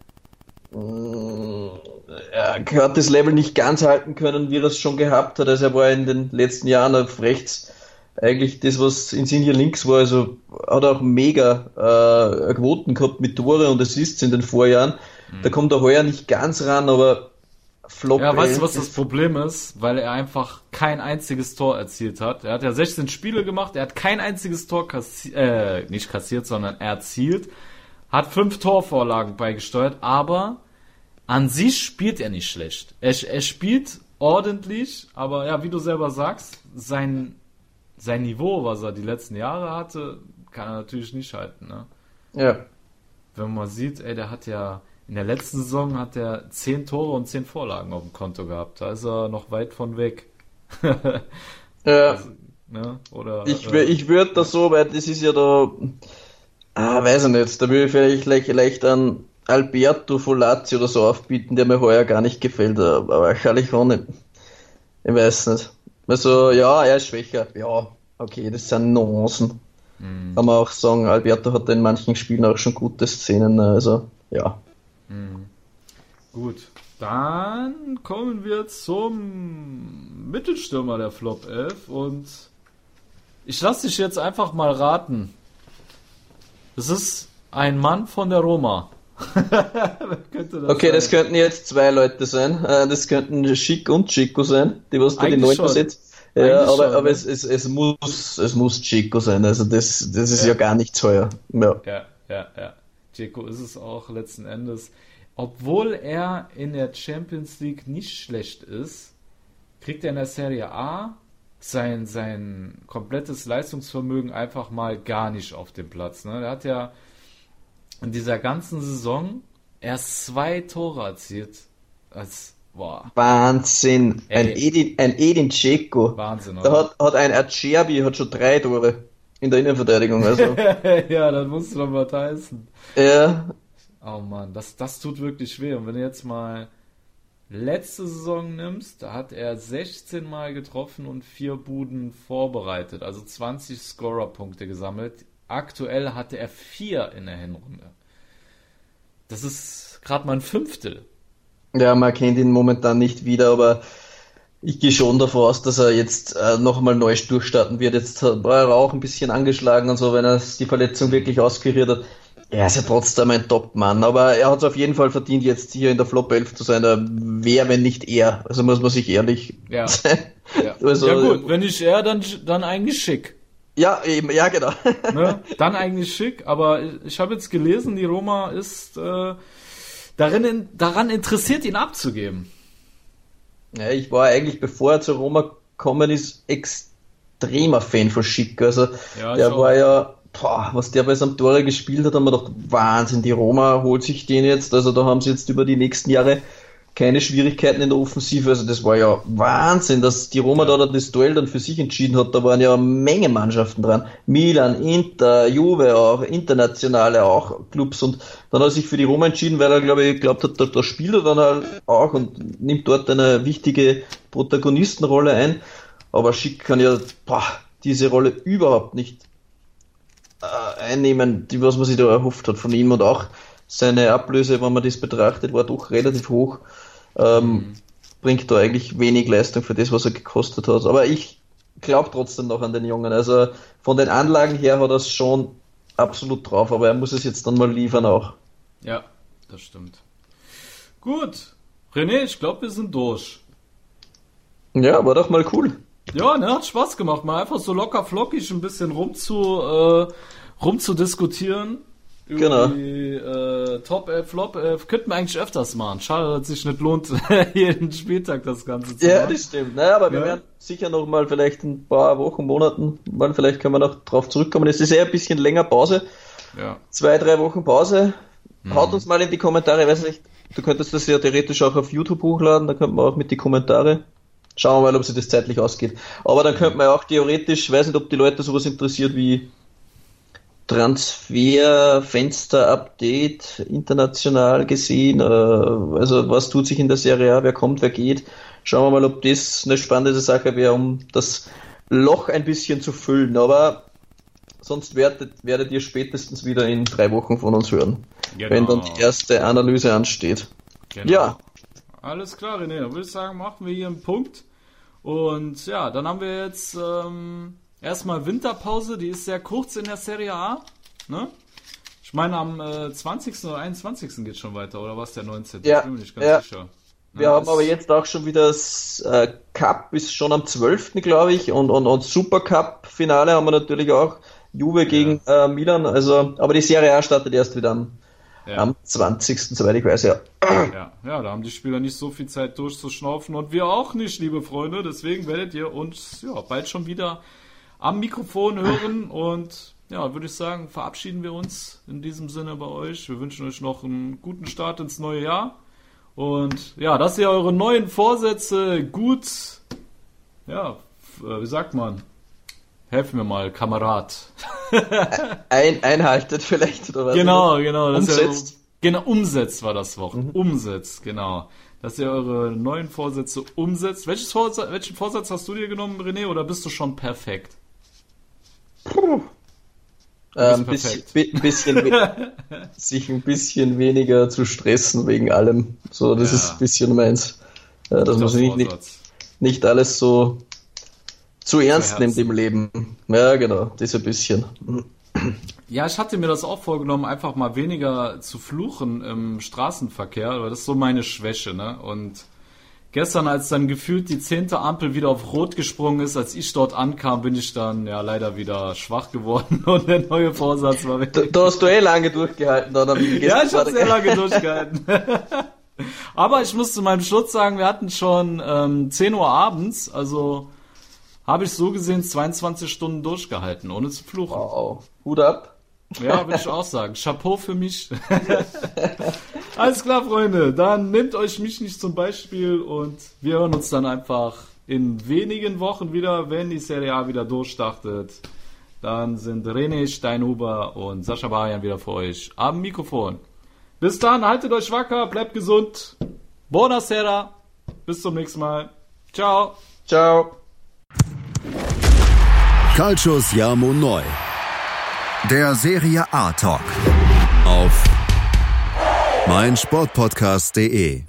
Er hat das Level nicht ganz halten können, wie er es schon gehabt hat. Also er war in den letzten Jahren auf rechts eigentlich das, was in hier links war. Also hat auch mega äh, Quoten gehabt mit Tore und Assists in den Vorjahren. Mhm. Da kommt er heuer nicht ganz ran, aber Flop. Ja, weißt du, was das Problem ist? Weil er einfach kein einziges Tor erzielt hat. Er hat ja 16 Spiele gemacht, er hat kein einziges Tor kassiert, äh, nicht kassiert, sondern erzielt. Hat fünf Torvorlagen beigesteuert, aber an sich spielt er nicht schlecht. Er, er spielt ordentlich, aber ja, wie du selber sagst, sein, sein Niveau, was er die letzten Jahre hatte, kann er natürlich nicht halten, ne? Ja. Wenn man sieht, ey, der hat ja in der letzten Saison hat er zehn Tore und zehn Vorlagen auf dem Konto gehabt. Da ist er noch weit von weg. ja. [laughs] Also, ne? Oder, ich, äh, ich würde das so, weil das ist ja da, ah, weiß ich nicht, da würde ich vielleicht vielleicht an Alberto Folazzi oder so aufbieten, der mir heuer gar nicht gefällt, aber wahrscheinlich auch nicht. Ich weiß nicht. Also, ja, er ist schwächer. Ja, okay, das sind Nuancen. Mhm. Kann man auch sagen, Alberto hat in manchen Spielen auch schon gute Szenen, also, ja. Mhm. Gut, dann kommen wir zum Mittelstürmer der Flop 11 und ich lasse dich jetzt einfach mal raten. Es ist ein Mann von der Roma. Das okay, sein? das könnten jetzt zwei Leute sein. Äh, das könnten Schick und Chico sein, die was da die Neun besetzt. Ja, aber, schon, aber ne? es, es, es, muss, es muss Chico sein. Also das, das ist ja, ja gar nicht teuer. Ja, ja, ja. ja. Dzeko ist es auch letzten Endes. Obwohl er in der Champions League nicht schlecht ist, kriegt er in der Serie A sein, sein komplettes Leistungsvermögen einfach mal gar nicht auf dem Platz. Ne? Der hat ja in dieser ganzen Saison erst zwei Tore erzielt. Als, boah. Wahnsinn. Ein Edin, ein Edin Dzeko. Wahnsinn, oder? Da hat, hat ein Acerbi hat schon drei Tore in der Innenverteidigung. Also. [laughs] ja, das musst du doch mal heißen. Ja. Oh Mann, das, das tut wirklich weh. Und wenn du jetzt mal letzte Saison nimmst, da hat er 16 Mal getroffen und vier Buden vorbereitet, also 20 Scorer-Punkte gesammelt. Aktuell hatte er vier in der Hinrunde. Das ist gerade mal ein Fünftel. Ja, man kennt ihn momentan nicht wieder, aber ich gehe schon davon aus, dass er jetzt äh, noch einmal neu durchstarten wird. Jetzt war er auch ein bisschen angeschlagen und so, wenn er die Verletzung wirklich auskuriert hat. Er ist ja trotzdem ein Top-Mann, aber er hat es auf jeden Fall verdient, jetzt hier in der Flop 11 zu sein. Wer, wenn nicht er? Also muss man sich ehrlich ja. [laughs] sein. Ja. Also, ja gut, wenn nicht er, dann, dann eigentlich schick. Ja, eben, ja, genau. [laughs] ne? [laughs] Dann eigentlich schick, aber ich habe jetzt gelesen, die Roma ist äh, darin, daran interessiert, ihn abzugeben. Ja, ich war eigentlich, bevor er zur Roma gekommen ist, extremer Fan von Schick. Also ja, der war ja, boah, was der bei seinem Tore gespielt hat, haben wir gedacht, Wahnsinn, die Roma holt sich den jetzt. Also da haben sie jetzt über die nächsten Jahre keine Schwierigkeiten in der Offensive. Also das war ja Wahnsinn, dass die Roma da das Duell dann für sich entschieden hat. Da waren ja eine Menge Mannschaften dran. Milan, Inter, Juve auch, internationale auch Clubs. Und dann hat er sich für die Roma entschieden, weil er, glaube ich, glaubt hat, da, da spielt er dann halt auch und nimmt dort eine wichtige Protagonistenrolle ein. Aber Schick kann ja boah, diese Rolle überhaupt nicht äh, einnehmen, die was man sich da erhofft hat von ihm und auch seine Ablöse, wenn man das betrachtet, war doch relativ hoch. Ähm, mhm. Bringt da eigentlich wenig Leistung für das, was er gekostet hat. Aber ich glaube trotzdem noch an den Jungen. Also von den Anlagen her hat er es schon absolut drauf, aber er muss es jetzt dann mal liefern auch. Ja, das stimmt. Gut. René, ich glaube, wir sind durch. Ja, war doch mal cool. Ja, ne, hat Spaß gemacht, mal einfach so locker flockig ein bisschen rum zu, äh, rum Genau. Äh, Top 11, Flop 11 könnten wir eigentlich öfters machen. Schade, dass es sich nicht lohnt, [laughs] jeden Spieltag das Ganze zu machen. Ja, das stimmt. Naja, aber wir ja. werden sicher noch mal vielleicht ein paar Wochen, Monaten, mal vielleicht können wir noch drauf zurückkommen. Es ist eher ein bisschen länger Pause. Ja. Zwei, drei Wochen Pause. Mhm. Haut uns mal in die Kommentare, weiß nicht, du könntest das ja theoretisch auch auf YouTube hochladen, da könnte man auch mit die Kommentare Schauen wir mal, ob sich das zeitlich ausgeht. Aber dann könnte man auch theoretisch, weiß nicht, ob die Leute sowas interessiert wie Transfer, Fenster, Update, international gesehen, äh, also was tut sich in der Serie A, wer kommt, wer geht. Schauen wir mal, ob das eine spannende Sache wäre, um das Loch ein bisschen zu füllen. Aber sonst werdet, werdet ihr spätestens wieder in drei Wochen von uns hören, genau. wenn dann die erste Analyse ansteht. Genau. Ja. Alles klar, René. Dann würde ich sagen, machen wir hier einen Punkt. Und ja, dann haben wir jetzt ähm, erstmal Winterpause, die ist sehr kurz in der Serie A. Ne? Ich meine, am äh, 20. oder 21. geht schon weiter, oder was der 19. Ja, ich bin mir nicht ganz ja. sicher. Wir ja, haben aber jetzt auch schon wieder das äh, Cup ist schon am 12. glaube ich und, und, und Super Cup Finale haben wir natürlich auch. Juve gegen ja. äh, Milan, also aber die Serie A startet erst wieder am, ja. am 20. soweit ich weiß, ja. ja. Ja, da haben die Spieler nicht so viel Zeit durchzuschnaufen und wir auch nicht, liebe Freunde. Deswegen werdet ihr uns ja bald schon wieder am Mikrofon hören und ja, würde ich sagen, verabschieden wir uns in diesem Sinne bei euch. Wir wünschen euch noch einen guten Start ins neue Jahr. Und ja, dass ihr eure neuen Vorsätze gut, ja, äh, wie sagt man? Helfen wir mal, Kamerad. [laughs] Ein, einhaltet vielleicht, oder was? Genau, genau. Umsetzt. Ihr, genau, umsetzt war das Wort. Mhm. Umsetzt, genau. Dass ihr eure neuen Vorsätze umsetzt. Welches Vorsatz, welchen Vorsatz hast du dir genommen, René, oder bist du schon perfekt? Puh. Ähm, bisschen, bisschen [laughs] sich ein bisschen weniger zu stressen wegen allem. So, das ja. ist ein bisschen meins. Ja, dass man sich nicht, nicht alles so zu ernst nimmt im Leben. Ja, genau, das ein bisschen. Ja, ich hatte mir das auch vorgenommen, einfach mal weniger zu fluchen im Straßenverkehr, weil das ist so meine Schwäche, ne? Und gestern, als dann gefühlt die zehnte Ampel wieder auf Rot gesprungen ist, als ich dort ankam, bin ich dann ja leider wieder schwach geworden [laughs] und der neue Vorsatz war weg. Da, da hast du eh lange durchgehalten, dann. Ja, ich habe sehr lange [laughs] durchgehalten. [laughs] Aber ich muss zu meinem Schutz sagen, wir hatten schon ähm, 10 Uhr abends, also habe ich so gesehen 22 Stunden durchgehalten, ohne zu fluchen. Wow. Hut ab. Ja, würde ich auch sagen. Chapeau für mich. [laughs] Alles klar, Freunde. Dann nehmt euch mich nicht zum Beispiel und wir hören uns dann einfach in wenigen Wochen wieder, wenn die Serie A wieder durchstartet. Dann sind René Steinhuber und Sascha Barian wieder für euch am Mikrofon. Bis dann, haltet euch wacker, bleibt gesund. Buonasera. Bis zum nächsten Mal. Ciao. Ciao. Calcius Siamo Neu. Der Serie A Talk. Auf meinsportpodcast.de